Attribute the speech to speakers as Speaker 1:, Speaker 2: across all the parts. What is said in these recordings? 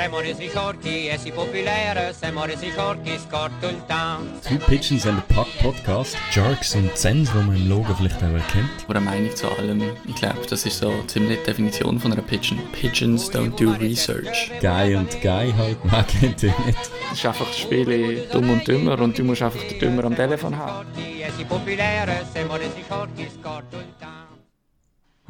Speaker 1: Siamo resi forti e si popolare, siamo resi forti, scorto il town.
Speaker 2: Two Pigeons and a Puck Podcast. Jerks und Zens, die man im Logo vielleicht auch erkennt.
Speaker 3: Oder eine Meinung zu allem. Ich glaube, das ist so ziemlich die Definition von einer Pigeon. Pigeons don't do research.
Speaker 2: Guy und Guy halt, man kennt ihn nicht.
Speaker 3: Es ist einfach das Spiel dumm und dümmer und du musst einfach den Dümmer am Telefon haben.
Speaker 1: Forti e si popolare, siamo resi forti, scorto il town.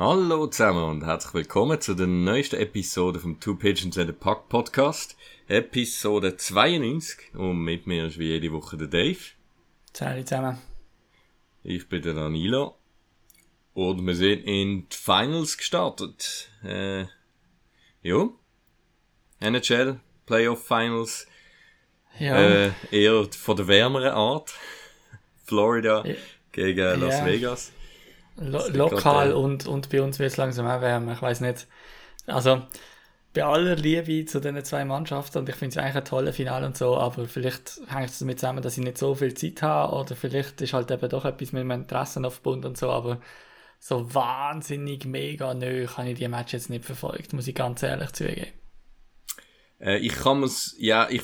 Speaker 4: Hallo zusammen und herzlich willkommen zu der neuesten Episode vom Two Pigeons and a Puck Podcast. Episode 92 und mit mir ist wie jede Woche der Dave.
Speaker 3: Zähle zusammen.
Speaker 4: Ich bin der Danilo und wir sind in die Finals gestartet. Äh, ja. NHL Playoff Finals.
Speaker 3: Ja.
Speaker 4: Äh, eher von der wärmeren Art. Florida
Speaker 3: Ja.
Speaker 4: gegen Las
Speaker 3: Ja.
Speaker 4: Vegas.
Speaker 3: Lo lokal und, und bei uns wird es langsam auch wärmer. Ich weiß nicht. Also, bei aller Liebe zu diesen zwei Mannschaften und ich finde es eigentlich ein tolles Finale und so, aber vielleicht hängt es damit zusammen, dass ich nicht so viel Zeit habe oder vielleicht ist halt eben doch etwas mit meinem Interessen auf Bund und so, aber so wahnsinnig mega neu habe ich die Match jetzt nicht verfolgt, muss ich ganz ehrlich zugeben.
Speaker 4: Äh, ich kann mir's, ja, ich,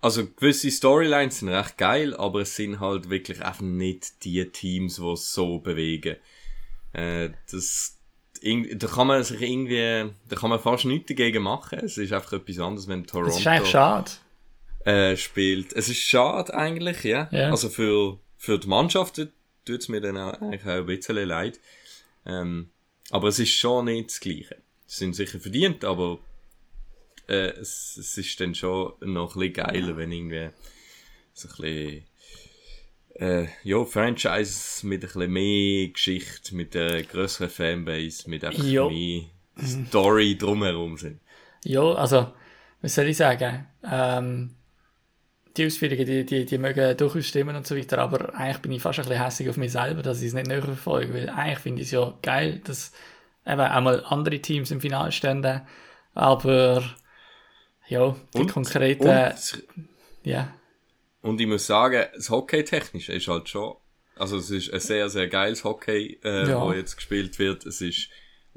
Speaker 4: also gewisse Storylines sind recht geil, aber es sind halt wirklich einfach nicht die Teams, die es so bewegen. Äh, das, da kann man sich irgendwie, da kann man fast nichts dagegen machen. Es ist einfach etwas anderes, wenn Toronto
Speaker 3: Das ist eigentlich schade.
Speaker 4: äh, spielt. Es ist schade eigentlich, ja.
Speaker 3: Ja.
Speaker 4: Also für, für die Mannschaft tut es mir dann auch, eigentlich auch ein bisschen leid. Ähm, aber es ist schon nicht das Gleiche. Sie sind sicher verdient, aber äh, es, es ist dann schon noch ein bisschen geiler, wenn irgendwie so ein bisschen äh, ja, Franchise mit ein bisschen mehr Geschichte, mit einer größeren Fanbase, mit einfach
Speaker 3: Ja.
Speaker 4: mehr Story drumherum sind.
Speaker 3: Ja, also, was soll ich sagen? Ähm, die Ausführungen, die, die, die mögen durchaus stimmen und so weiter, aber eigentlich bin ich fast ein bisschen hässlich auf mich selber, dass ich es nicht näher verfolge, weil eigentlich finde ich es ja geil, dass eben einmal andere Teams im Finale stehen, aber ja, die
Speaker 4: Und-
Speaker 3: konkreten,
Speaker 4: Und
Speaker 3: ja,
Speaker 4: Und ich muss sagen, das Hockey-Technische ist halt schon, also es ist ein sehr, sehr geiles Hockey, äh,
Speaker 3: Ja.
Speaker 4: wo jetzt gespielt wird. Es ist,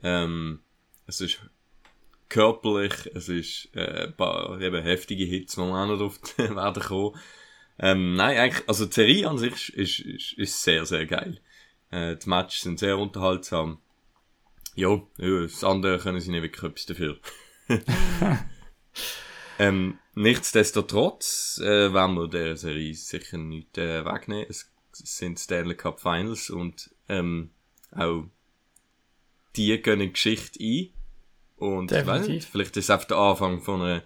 Speaker 4: ähm, es ist körperlich, es ist, äh, ein paar eben heftige Hits, die wir auch noch drauf werden kommen. Ähm, nein, eigentlich, also die Serie an sich ist, ist, ist sehr, sehr geil. Äh, die Matches sind sehr unterhaltsam. Jo, ja, das andere können sie nicht wirklich etwas dafür. Ähm, nichtsdestotrotz äh, werden wir der Serie sicher nicht äh, wegnehmen. Es sind Stanley Cup Finals und ähm, auch die gehen in die Geschichte ein. Und nicht, vielleicht ist es einfach der Anfang von, einer,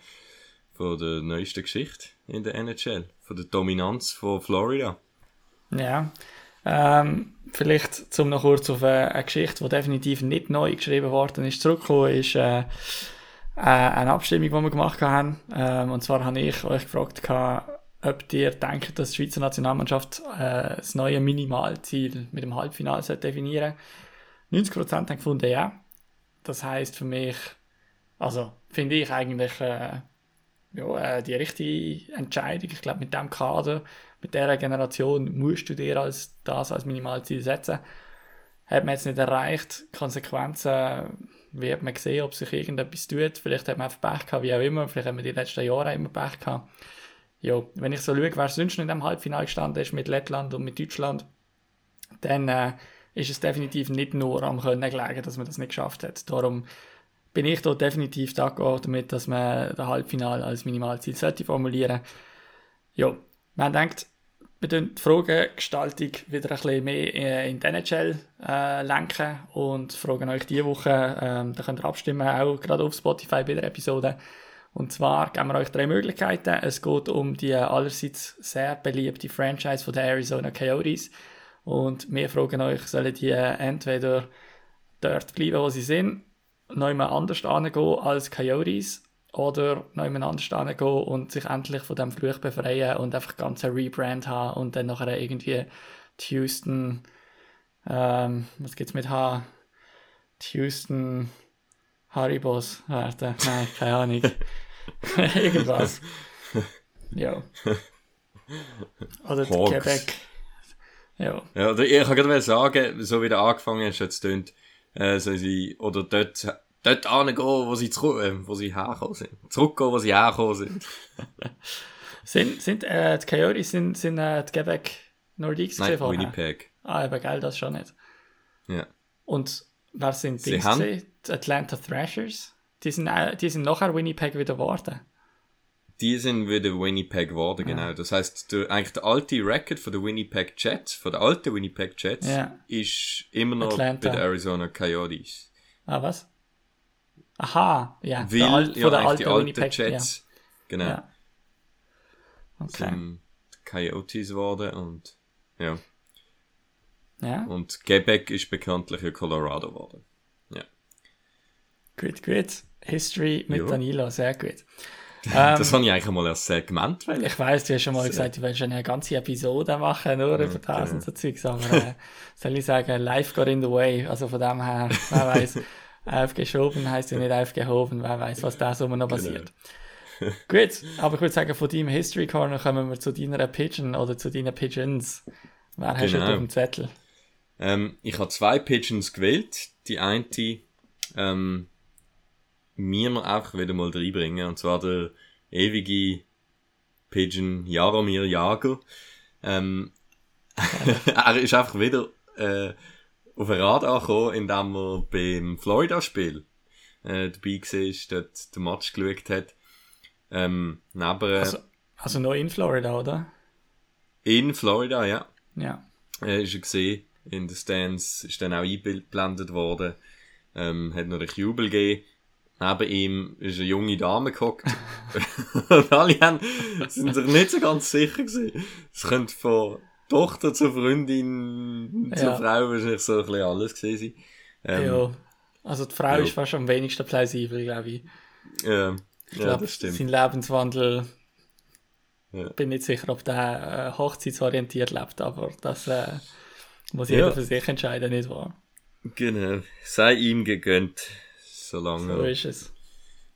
Speaker 4: von der neuesten Geschichte in der NHL. Von der Dominanz von Florida.
Speaker 3: ja. Ähm, vielleicht, zum noch kurz auf eine, eine Geschichte, die definitiv nicht neu geschrieben worden ist, zurückgekommen, ist äh, äh, eine Abstimmung, die wir gemacht haben. Ähm, und zwar habe ich euch gefragt, ob ihr denkt, dass die Schweizer Nationalmannschaft äh, das neue Minimalziel mit dem Halbfinale sollte definieren 90% haben gefunden, ja. Das heißt für mich, also finde ich eigentlich äh, ja, äh, die richtige Entscheidung. Ich glaube, mit dem Kader, mit dieser Generation musst du dir als, das als Minimalziel setzen. Hat man jetzt nicht erreicht. Konsequenzen wird man sehen, ob sich irgendetwas tut. Vielleicht hat man einfach Pech gehabt, wie auch immer. Vielleicht haben wir die letzten Jahre immer Pech gehabt. Ja, wenn ich so schaue, wer sonst noch in dem Halbfinale gestanden ist mit Lettland und mit Deutschland, dann äh, ist es definitiv nicht nur am Können gelegen, dass man das nicht geschafft hat. Darum bin ich da definitiv d'accord damit, dass man das Halbfinale als Minimalziel sollte formulieren. Ja, man denkt, wir die Fragengestaltung wieder ein bisschen mehr äh, in die NHL äh, lenken und fragen euch diese Woche, ähm, da könnt ihr abstimmen, auch gerade auf Spotify bei der Episode. Und zwar geben wir euch drei Möglichkeiten. Es geht um die allerseits sehr beliebte Franchise von der Arizona Coyotes. Und wir fragen euch, sollen die entweder dort bleiben, wo sie sind, noch jemand anders angehen als Coyotes oder noch jemand anders angehen und sich endlich von dem Fluch befreien und einfach ganz ein Rebrand haben und dann nachher irgendwie die Houston, ähm, was gibt's mit H? Die Houston Haribos werden. Nein, keine Ahnung. Irgendwas. Ja. Oder
Speaker 4: Hawks.
Speaker 3: Quebec. Ja.
Speaker 4: Ja, ich kann gerade mal sagen, so wie der angefangen hast, jetzt tönt, äh, so sie, oder dort dort hingehen, wo sie, zurück, äh, wo sie hergekommen sind. Zurückgehen, wo sie hergekommen sind.
Speaker 3: Sind, sind äh, die Coyotes sind, sind äh, die Quebec Nordiques
Speaker 4: Nein,
Speaker 3: vorher?
Speaker 4: Winnipeg.
Speaker 3: Ah, eben, geil, das schon nicht.
Speaker 4: Ja.
Speaker 3: Und wer sind
Speaker 4: Sie
Speaker 3: die?
Speaker 4: haben-
Speaker 3: gewesen? Die Atlanta Thrashers? Die sind, äh, die sind nachher Winnipeg wieder geworden.
Speaker 4: Die sind wieder Winnipeg geworden, genau. Das heißt, der, eigentlich der alte Record von der Winnipeg Jets, von der alten Winnipeg Jets,
Speaker 3: Ja.
Speaker 4: ist immer noch
Speaker 3: Atlanta.
Speaker 4: bei den Arizona Coyotes.
Speaker 3: Ah, was? Aha, ja.
Speaker 4: Weil,
Speaker 3: Al-
Speaker 4: ja,
Speaker 3: der
Speaker 4: eigentlich die alten Jets, genau,
Speaker 3: Ja. Okay.
Speaker 4: sind Coyotes geworden und, ja.
Speaker 3: Ja,
Speaker 4: Und Quebec ist bekanntlich ja Colorado geworden. Ja.
Speaker 3: gut, gut. History mit
Speaker 4: Ja.
Speaker 3: Danilo, sehr gut.
Speaker 4: das habe ich eigentlich mal als Segment wollen.
Speaker 3: Ich weiss, du hast schon mal gesagt, du willst eine ganze Episode machen, nur über das und so Zeugs, aber äh, soll ich sagen, life got in the way, also von dem her, wer weiß, aufgeschoben heisst ja nicht aufgehoben, wer weiß, was da so noch passiert. Gut, aber ich würde sagen, von deinem History Corner kommen wir zu deiner Pigeon oder zu deinen Pigeons. Wer hast du
Speaker 4: Genau.
Speaker 3: auf dem Zettel?
Speaker 4: Ähm, ich habe zwei Pigeons gewählt. Die eine, ähm, mir noch einfach wieder mal reinbringen. Und zwar der ewige Pigeon Jaromir Jager. Ähm, er ist einfach wieder äh, auf ein Radar gekommen, indem er beim Florida-Spiel äh, dabei war, dort den Match geschaut hat. Ähm, neben,
Speaker 3: Also, also noch in Florida, oder?
Speaker 4: in Florida, ja.
Speaker 3: Ja.
Speaker 4: äh, ist er gesehen in den Stands, ist dann auch eingeblendet worden, ähm, hat noch einen Jubel gegeben. Neben ihm ist eine junge Dame gehockt. und alle haben, sind sich nicht so ganz sicher gewesen. Es könnte von Tochter zur Freundin, zur
Speaker 3: Ja.
Speaker 4: Frau wahrscheinlich so ein bisschen alles gewesen sein. Ähm,
Speaker 3: ja. Also die Frau
Speaker 4: ja.
Speaker 3: ist fast am wenigsten plausibel, glaube ich.
Speaker 4: ähm,
Speaker 3: Ich
Speaker 4: ja,
Speaker 3: glaube,
Speaker 4: das stimmt.
Speaker 3: sein Lebenswandel.
Speaker 4: Ja.
Speaker 3: Bin nicht sicher, ob der äh, hochzeitsorientiert lebt, aber das äh, muss
Speaker 4: Ja.
Speaker 3: jeder für sich entscheiden, nicht wahr?
Speaker 4: Genau. Sei ihm gegönnt.
Speaker 3: So
Speaker 4: Solange.
Speaker 3: ist es.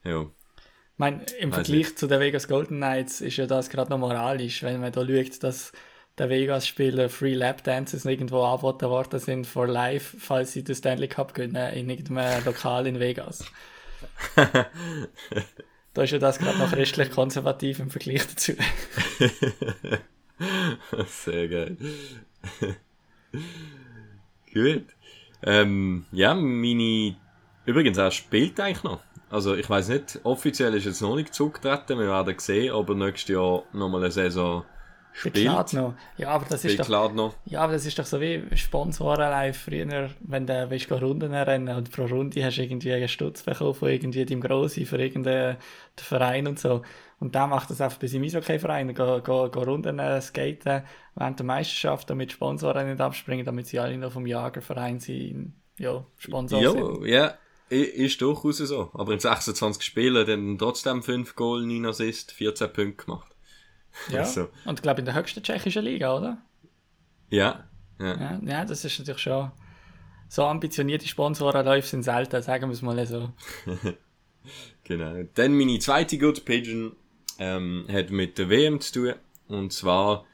Speaker 4: ja.
Speaker 3: Ich meine, im
Speaker 4: Weiß
Speaker 3: Vergleich zu den Vegas Golden Knights ist ja das gerade noch moralisch, wenn man da schaut, dass der Vegas-Spieler Free Lap Dances irgendwo angeboten worden sind for life, falls sie den Stanley Cup gewinnen in irgendeinem Lokal in Vegas. da ist ja das gerade noch christlich konservativ im Vergleich dazu.
Speaker 4: Sehr geil. Gut. Ähm, ja, meine. Übrigens, er spielt eigentlich noch. Also, ich weiß nicht, offiziell ist jetzt noch nicht zugetreten. Wir werden sehen, ob er nächstes Jahr nochmal eine Saison spielt.
Speaker 3: Noch. Ja, aber das ist doch,
Speaker 4: noch.
Speaker 3: ja, aber das ist doch so wie Sponsoren live früher, wenn du willst, Runden rennen und pro Runde hast du irgendwie einen Stutz bekommen von irgendwie deinem Grossi für irgendeinen Verein und so. Und der macht das einfach bei seinem Eishockey-Verein, go, go, go Runden äh, skaten während der Meisterschaft, damit Sponsoren nicht abspringen, damit sie alle noch vom Jagerverein sind, ja, Sponsor sind.
Speaker 4: Ja, i- ist durchaus so. Aber in 26 Spielen dann trotzdem 5 Goal, 9 Assists, 14 Punkte gemacht.
Speaker 3: Ja.
Speaker 4: Also,
Speaker 3: Und ich glaube in der höchsten tschechischen Liga, oder?
Speaker 4: ja. ja.
Speaker 3: Ja, ja, das ist natürlich schon. So ambitionierte Sponsorenläufe sind selten, sagen wir es mal so.
Speaker 4: Genau. Dann meine zweite Good Pigeon ähm, hat mit der WM zu tun. Und zwar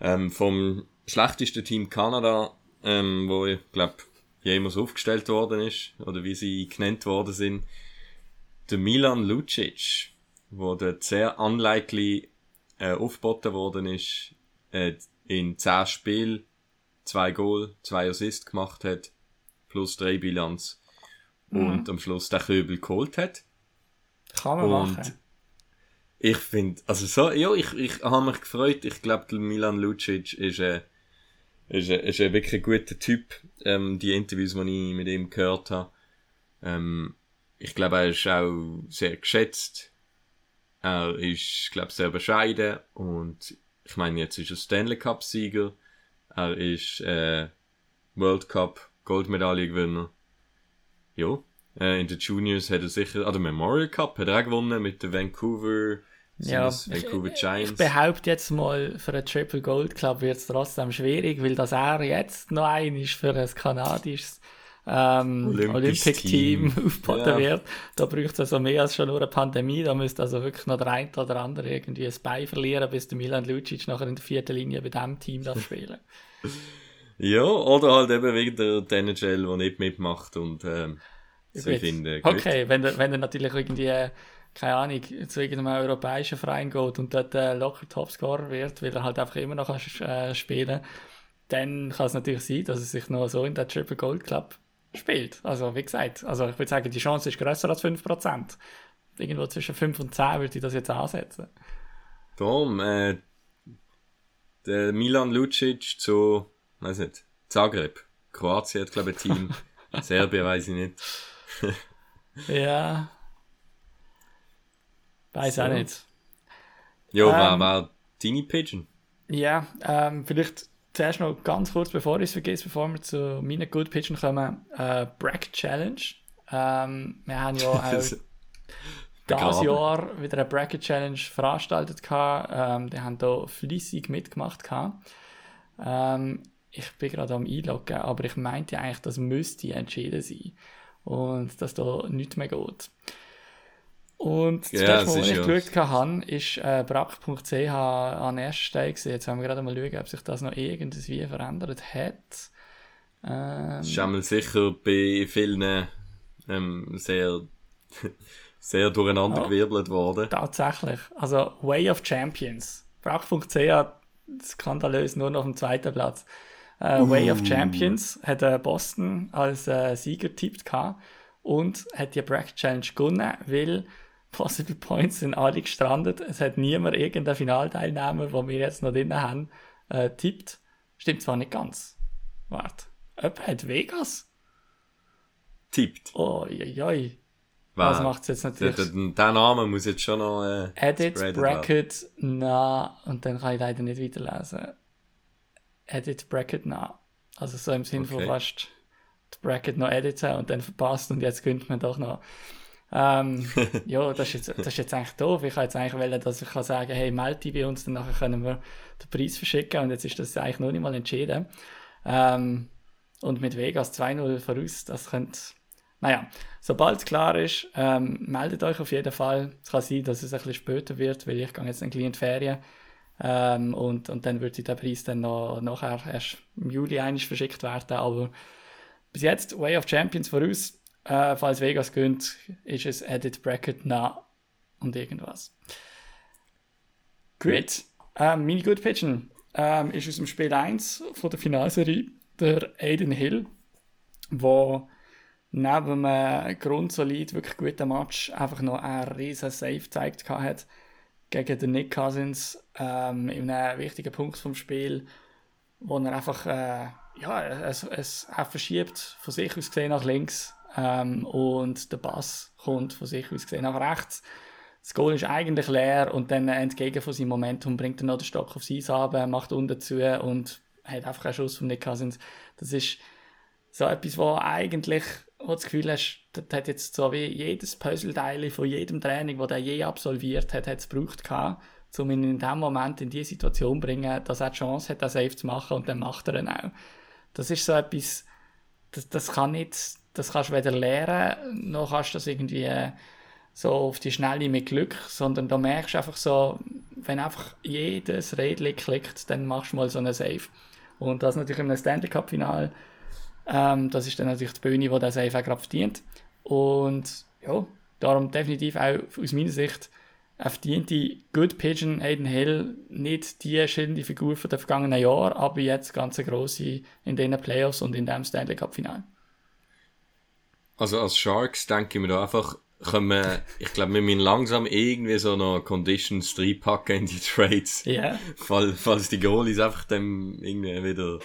Speaker 4: ähm, vom schlechtesten Team Kanada, ähm, wo ich glaube jemals aufgestellt worden ist, oder wie sie genannt worden sind, der Milan Lucic, wo dort sehr unlikely äh, aufgeboten worden ist, äh, in 10 Spielen zwei Goal, zwei Assists gemacht hat, plus drei Bilanz und am Schluss den Köbel geholt hat.
Speaker 3: Kann man
Speaker 4: Und
Speaker 3: machen.
Speaker 4: ich finde, also so, ja, ich, ich habe mich gefreut. Ich glaube, Milan Lucic ist ein, ist ein, ist ein wirklich guter Typ. Ähm, die Interviews, die ich mit ihm gehört habe. Ähm, ich glaube, er ist auch sehr geschätzt. Er ist, glaube sehr bescheiden. Und ich meine, jetzt ist er Stanley Cup Sieger. Er ist äh, World Cup Goldmedaillengewinner. Ja. Äh, in den Juniors hat er sicher, ah, der Memorial Cup hat er auch gewonnen mit den Vancouver,
Speaker 3: Ja,
Speaker 4: das
Speaker 3: ich,
Speaker 4: Vancouver Giants.
Speaker 3: ich behaupte jetzt mal, für einen Triple Gold Club wird es trotzdem schwierig, weil das er jetzt noch ein ist für ein kanadisches ähm, Olympic-Team
Speaker 4: Team.
Speaker 3: aufgeboten
Speaker 4: Ja.
Speaker 3: wird. Da braucht es also mehr als schon nur eine Pandemie. Da müsste also wirklich noch der eine oder andere irgendwie ein Bein verlieren, bis der Milan Lucic nachher in der vierten Linie bei diesem Team darf spielen
Speaker 4: Ja, oder halt eben wegen der, NHL, der nicht mitmacht und ähm, So, ich finde, gut.
Speaker 3: Okay, wenn er, wenn er natürlich irgendwie, äh, keine Ahnung, zu irgendeinem europäischen Verein geht und dort äh, locker Topscorer wird, weil er halt einfach immer noch kann, äh, spielen dann kann es natürlich sein, dass er sich noch so in der Triple Gold Club spielt. Also, wie gesagt, also ich würde sagen, die Chance ist grösser als 5%. Irgendwo zwischen 5 und 10 würde ich das jetzt ansetzen.
Speaker 4: Darum, äh, der Milan Lucic zu, weiß nicht, Zagreb. Kroatien hat, glaube ich, ein Team. Serbien weiß ich nicht.
Speaker 3: Ja. Weiß auch
Speaker 4: So.
Speaker 3: nicht.
Speaker 4: Ja, war,
Speaker 3: Ähm.
Speaker 4: war deine Pigeon.
Speaker 3: Ja, ähm, vielleicht zuerst noch ganz kurz, bevor ich es vergesse, bevor wir zu meinen Good Pitchen kommen, äh, Brack Challenge. Ähm, wir haben ja auch das. Jahr wieder eine Bracket Challenge veranstaltet. gehabt. Ähm, die haben da fließig mitgemacht. gehabt. Ähm, ich bin gerade am Einloggen, aber ich meinte eigentlich, das müsste entschieden sein. Und dass da nichts mehr geht. Und das
Speaker 4: Ja,
Speaker 3: erste Mal, als ich geschaut habe, ist äh, brack.ch an erster Stelle gewesen. Jetzt haben wir gerade mal schauen, ob sich das noch irgendwie verändert hat. Ähm,
Speaker 4: Das ist einmal sicher bei vielen ähm, sehr, sehr durcheinander
Speaker 3: Ja.
Speaker 4: gewirbelt worden.
Speaker 3: Tatsächlich. Also Way of Champions. Brach.ch skandalös nur noch auf dem zweiten Platz. Äh, Way of Champions hat äh, Boston als äh, Sieger tippt und hat die Bracket Challenge gewonnen, weil Possible Points sind alle gestrandet. Es hat niemand irgendeinen Finalteilnehmer, den wir jetzt noch drin haben, äh, tippt. Stimmt zwar nicht ganz. Warte. Jemand hat Vegas?
Speaker 4: Tippt.
Speaker 3: Oh, oi, oi. Das
Speaker 4: Wow.
Speaker 3: macht es jetzt natürlich.
Speaker 4: der, der Name muss jetzt schon noch. Äh,
Speaker 3: Edit Bracket na und dann kann ich leider nicht weiterlesen. Edit Bracket na. Also so im Sinn von
Speaker 4: Okay.
Speaker 3: fast die Bracket noch editen und dann verpasst und jetzt gönnt man doch noch. Ähm, ja, das ist, jetzt, das ist jetzt eigentlich doof. Ich kann jetzt eigentlich wollen, dass ich kann sagen, hey, melde dich bei uns, dann nachher können wir den Preis verschicken und jetzt ist das eigentlich noch nicht mal entschieden. Ähm, und mit Vegas 2-0 voraus, das könnte, naja, sobald es klar ist, ähm, meldet euch auf jeden Fall. Es kann sein, dass es ein bisschen später wird, weil ich gehe jetzt ein bisschen in die Ferien. Ähm, und, und dann würde der Preis dann noch nachher erst im Juli eigentlich verschickt werden. Aber bis jetzt Way of Champions voraus. Äh, falls Vegas gönnt, ist es Edit Bracket na und irgendwas. Gut. Ähm, meine Good Pitchen ähm, ist aus dem Spiel 1 von der Finalserie der Aiden Hill, wo neben einem grundsolid, wirklich guten Match einfach noch einen riesen Save gezeigt hat gegen den Nick Cousins ähm, in einem wichtigen Punkt vom Spiel, wo er einfach äh, ja, es, es er verschiebt von sich aus gesehen nach links ähm, und der Pass kommt von sich aus gesehen nach rechts. Das Goal ist eigentlich leer und dann entgegen von seinem Momentum bringt er noch den Stock auf sein Abend, macht unten zu und hat einfach einen Schuss von Nick Cousins. Das ist so etwas, wo eigentlich wo das Gefühl hast, das hat jetzt so wie jedes Puzzleteil von jedem Training, das er je absolviert hat, hat es gebraucht gehabt, um ihn in dem Moment in die Situation zu bringen, dass er die Chance hat, das Safe zu machen und dann macht er ihn auch. Das ist so etwas, das, das kann nicht, das kannst du weder lernen, noch kannst du das irgendwie äh, so auf die Schnelle mit Glück, sondern da merkst du einfach so, wenn einfach jedes Rädchen klickt, dann machst du mal so einen Save. Und das natürlich einem Stanley Cup Final, ähm, das ist dann natürlich die Bühne, die der Save auch gerade verdient. Und ja, darum definitiv auch aus meiner Sicht eine verdiente Good Pigeon Aiden Hill, nicht die schillende Figur von den vergangenen Jahren, aber jetzt ganz eine grosse in den Playoffs und in dem Stanley Cup Final.
Speaker 4: Also als Sharks denke ich mir da einfach, können wir, ich glaube, wir müssen langsam irgendwie so noch Conditions reinpacken in die Trades.
Speaker 3: Ja,
Speaker 4: Fall, falls die Goalies einfach dann irgendwie wieder.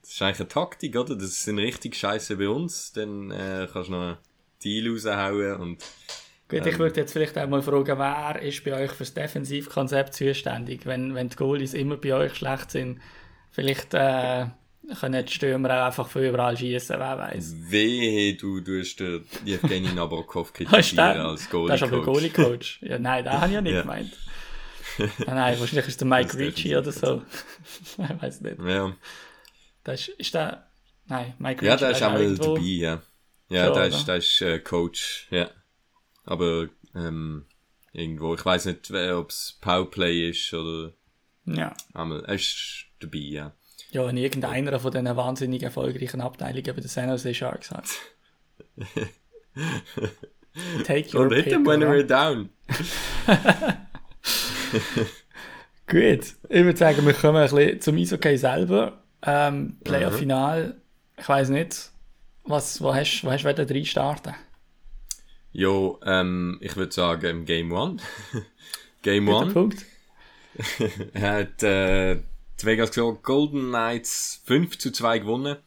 Speaker 4: Das ist eigentlich eine Taktik, oder? Das sind richtig scheiße bei uns. Dann äh, kannst du noch einen Deal raushauen und.
Speaker 3: gut, ich würde jetzt vielleicht auch mal fragen, wer ist bei euch für das Defensivkonzept zuständig, wenn, wenn die Goalies immer bei euch schlecht sind? Vielleicht äh, können die Stürmer auch einfach von überall schießen, wer weiß.
Speaker 4: Wehe, du tust Evgeny Nabokov kritisieren als
Speaker 3: Das
Speaker 4: Goalie.
Speaker 3: ist aber Goalie-Coach. Ja, nein, den habe ich ja nicht
Speaker 4: Ja.
Speaker 3: gemeint. Ah, nein, wahrscheinlich ist der Mike
Speaker 4: Das
Speaker 3: Ricci oder so. ich weiß nicht.
Speaker 4: Ja,
Speaker 3: Das ist, ist der. Nein, Mike
Speaker 4: ja
Speaker 3: Ricci.
Speaker 4: der ist einmal dabei, ja. Ja,
Speaker 3: Schon,
Speaker 4: der ist, der ist äh, Coach, ja. Aber ähm, irgendwo, ich weiß nicht, ob es Powerplay ist oder
Speaker 3: Ja.
Speaker 4: einmal, er ist dabei, ja.
Speaker 3: Ja, in irgendeiner von diesen wahnsinnig erfolgreichen Abteilungen bei den San Jose Sharks hat. Take your
Speaker 4: Und hit him when we're down.
Speaker 3: Gut, ich würde sagen, wir kommen ein bisschen zum Eishockey selber. Ähm, Playoff-Final, ich weiß nicht, was, wo hast wo hast du drei starten?
Speaker 4: Jo, ähm, ich würde sagen, Game 1. Game
Speaker 3: Guter
Speaker 4: 1
Speaker 3: Punkt.
Speaker 4: hat äh, die Vegas Golden Knights 5 zu 2 gewonnen.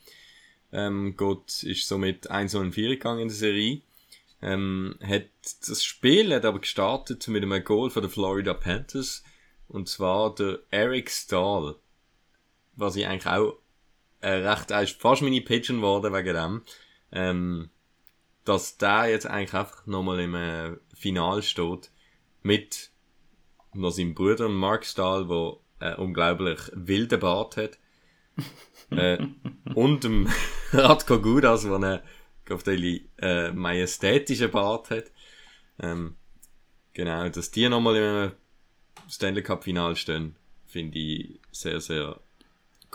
Speaker 4: Ähm, Gott ist somit 1 und 4 gegangen in der Serie. Ähm, hat das Spiel hat aber gestartet mit einem Goal von den Florida Panthers. Und zwar der Eric Stahl. Was ich eigentlich auch äh, recht, er fast meine Pigeon geworden wegen dem. Ähm, dass der jetzt eigentlich einfach nochmal im äh, Final steht. Mit noch seinem Bruder Mark Stahl, der äh, unglaublich wilden Bart hat. äh, und dem Radko Gudas, der einen den äh, majestätischen Bart hat. Ähm, genau, dass die nochmal im Stanley Cup Final stehen, finde ich sehr, sehr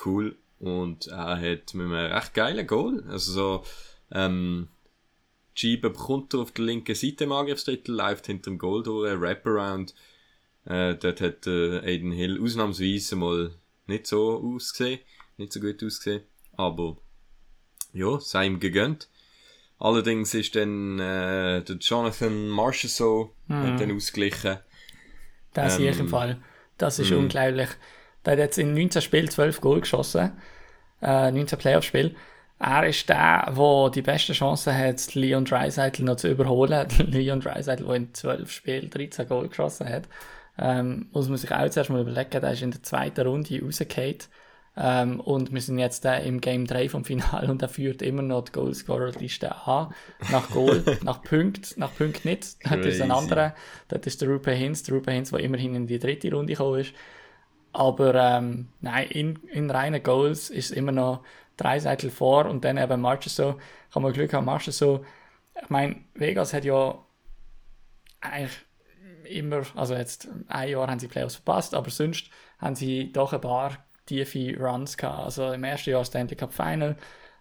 Speaker 4: cool. Und er hat mit einem recht geilen Goal, also so, ähm, Schieber bekommt er auf der linken Seite im Angriffsdrittel, läuft hinter dem Goal durch, Wraparound. Äh, dort hat äh, Aiden Hill ausnahmsweise mal nicht so ausgesehen, nicht so gut ausgesehen, aber ja, sei ihm gegönnt. Allerdings ist dann äh, der Jonathan Marchessault hat dann ausgeglichen.
Speaker 3: Das sehe ich
Speaker 4: Ähm,
Speaker 3: im Fall. Das ist unglaublich. Der hat jetzt in 19 Spielen 12 Goal geschossen. Äh, 19 Playoff-Spiel. Er ist der, der die beste Chance hat, Leon Dreisaitl noch zu überholen. Leon Dreisaitl, der in 12 Spielen 13 Goal geschossen hat. Ähm, muss man sich auch zuerst mal überlegen, der ist in der zweiten Runde rausgefallen. Ähm, und wir sind jetzt äh, im Game 3 vom Finale und er führt immer noch die Goalscorer-Liste an. Nach Goal, nach Punkt, nach Punkt nicht. Das ist ein anderer. Das ist der Rupe Hintz, der Rupe Hintz, der immerhin in die dritte Runde gekommen ist. Aber ähm, nein, in, in reinen Goals ist immer noch drei Seiten vor und dann eben Marchessault. Kann man Glück haben, Marchessault. Ich meine, Vegas hat ja eigentlich immer, also jetzt ein Jahr haben sie Playoffs verpasst, aber sonst haben sie doch ein paar tiefe Runs gehabt. Also im ersten Jahr Stanley Cup Final,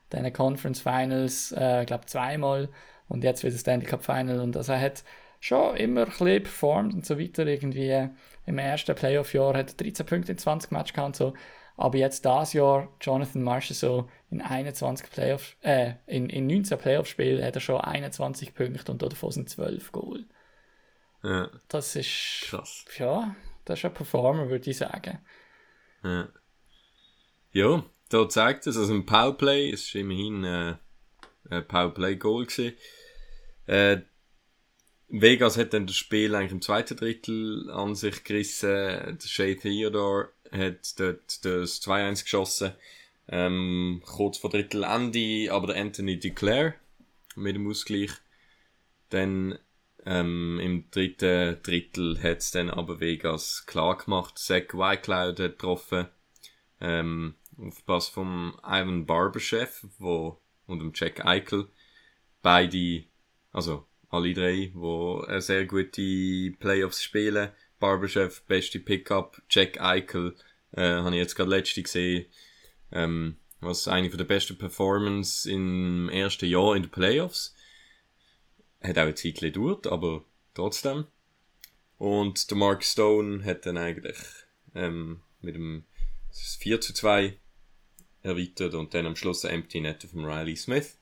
Speaker 3: dann Conference Finals, äh, glaube zweimal und jetzt wieder Stanley Cup Final und also er hat schon immer ein bisschen performt und so weiter. Irgendwie im ersten Playoff-Jahr hat er 13 Punkte in 20 Matches gehabt und so. Aber jetzt das Jahr, Jonathan Marshall so in 21 Playoff, äh, in, in 19 Playoff-Spielen hat er schon 21 Punkte und davon sind 12 Goal.
Speaker 4: Ja,
Speaker 3: Das ist,
Speaker 4: krass.
Speaker 3: ja, das ist ein Performer, würde ich sagen.
Speaker 4: Ja, ja da zeigt es, also ein Powerplay, es war immerhin äh, ein Powerplay-Goal gewesen. Äh, Vegas hat dann das Spiel eigentlich im zweiten Drittel an sich gerissen. Der Shea Theodore hat dort das 2-1 geschossen. Ähm, kurz vor Drittelende, aber der Anthony Duclair mit dem Ausgleich. Dann ähm, im dritten Drittel hat es dann aber Vegas klar gemacht. Zach Whitecloud hat getroffen. Ähm, auf Pass vom Ivan Barberchef wo, und dem Jack Eichel. Beide, also alle drei, wo eine sehr gute Playoffs spielen. Barberchef, beste Pickup. Jack Eichel, äh, habe ich jetzt gerade letzte gesehen. Ähm, was eine von der besten Performance im ersten Jahr in den Playoffs. Hat auch eine Zeit gedauert, aber trotzdem. Und der Mark Stone hat dann eigentlich ähm, mit dem 4 zu 2 erweitert und dann am Schluss ein Empty Net von Riley Smith.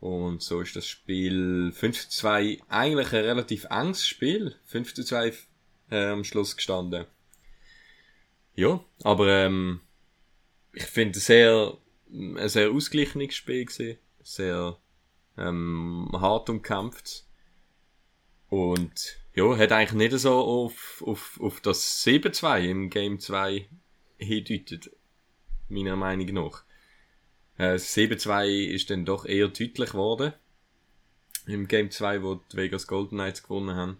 Speaker 4: Und so ist das Spiel 5 zu 2 eigentlich ein relativ enges Spiel. 5 zu 2 äh, am Schluss gestanden. Ja, aber ähm, ich finde sehr, ein sehr ausgeglichenes Spiel gewesen. Sehr ähm, hart umkämpft. Und ja, hat eigentlich nicht so auf, auf, auf das 7-2 im Game 2 hindeutet. Meiner Meinung nach. Äh, das 7-2 ist dann doch eher deutlich geworden. Im Game 2, wo die Vegas Golden Knights gewonnen haben.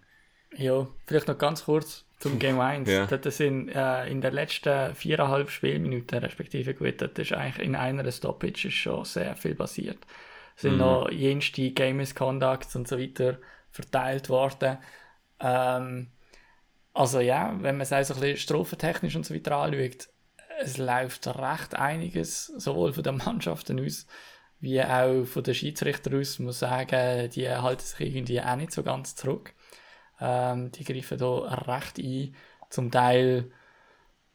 Speaker 3: Ja, vielleicht noch ganz kurz zum Game 1.
Speaker 4: Ja.
Speaker 3: Dort sind äh, in den letzten viereinhalb Spielminuten, respektive gut, dort ist eigentlich in einer Stoppage ist schon sehr viel passiert. Es sind noch jenste Game Misconducts und so weiter verteilt worden. Ähm, also ja, wenn man es auch so ein bisschen strophentechnisch und so weiter anschaut, es läuft recht einiges, sowohl von den Mannschaften aus, wie auch von den Schiedsrichter aus, muss sagen, die halten sich irgendwie auch nicht so ganz zurück. Ähm, die greifen da recht ein, zum Teil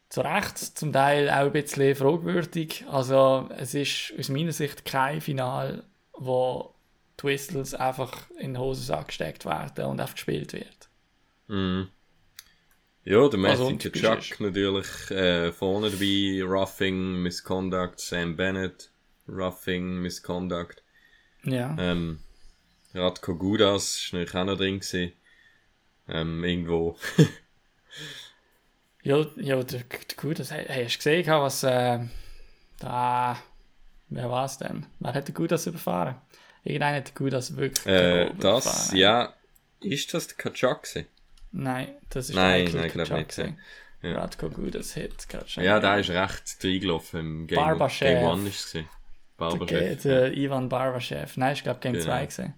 Speaker 3: zu Recht, zum Teil auch ein bisschen fragwürdig. Also es ist aus meiner Sicht kein Final, wo die Whistles einfach in den Hosensack gesteckt werden und einfach gespielt wird.
Speaker 4: Mhm. Ja, der
Speaker 3: Also,
Speaker 4: Matthew Kachuk
Speaker 3: typisch
Speaker 4: natürlich äh, vorne dabei, Roughing, Misconduct, Sam Bennett, Roughing, Misconduct.
Speaker 3: Ja.
Speaker 4: Ähm, Radko Gudas ist natürlich auch noch drin gewesen. Ähm, irgendwo.
Speaker 3: Ja, ja der, der gut, das hast du gesehen, was äh, da, wer war es denn? Wer hat den Gudas überfahren? Irgendeiner hat den Gudas wirklich
Speaker 4: Äh, das,
Speaker 3: überfahren.
Speaker 4: ja, ist das der gewesen?
Speaker 3: Nein, das ist
Speaker 4: Nein, nein,
Speaker 3: der
Speaker 4: glaub
Speaker 3: Chuck
Speaker 4: nicht,
Speaker 3: gewesen.
Speaker 4: ja.
Speaker 3: Radko Gudas gerade schon.
Speaker 4: Ja, der ist recht reingelaufen im Game,
Speaker 3: Barbaschew.
Speaker 4: Game One ist es gewesen.
Speaker 3: der,
Speaker 4: Barbaschew.
Speaker 3: der Ivan Barbaschew. Nein, ich glaube Game
Speaker 4: Genau.
Speaker 3: 2 gewesen.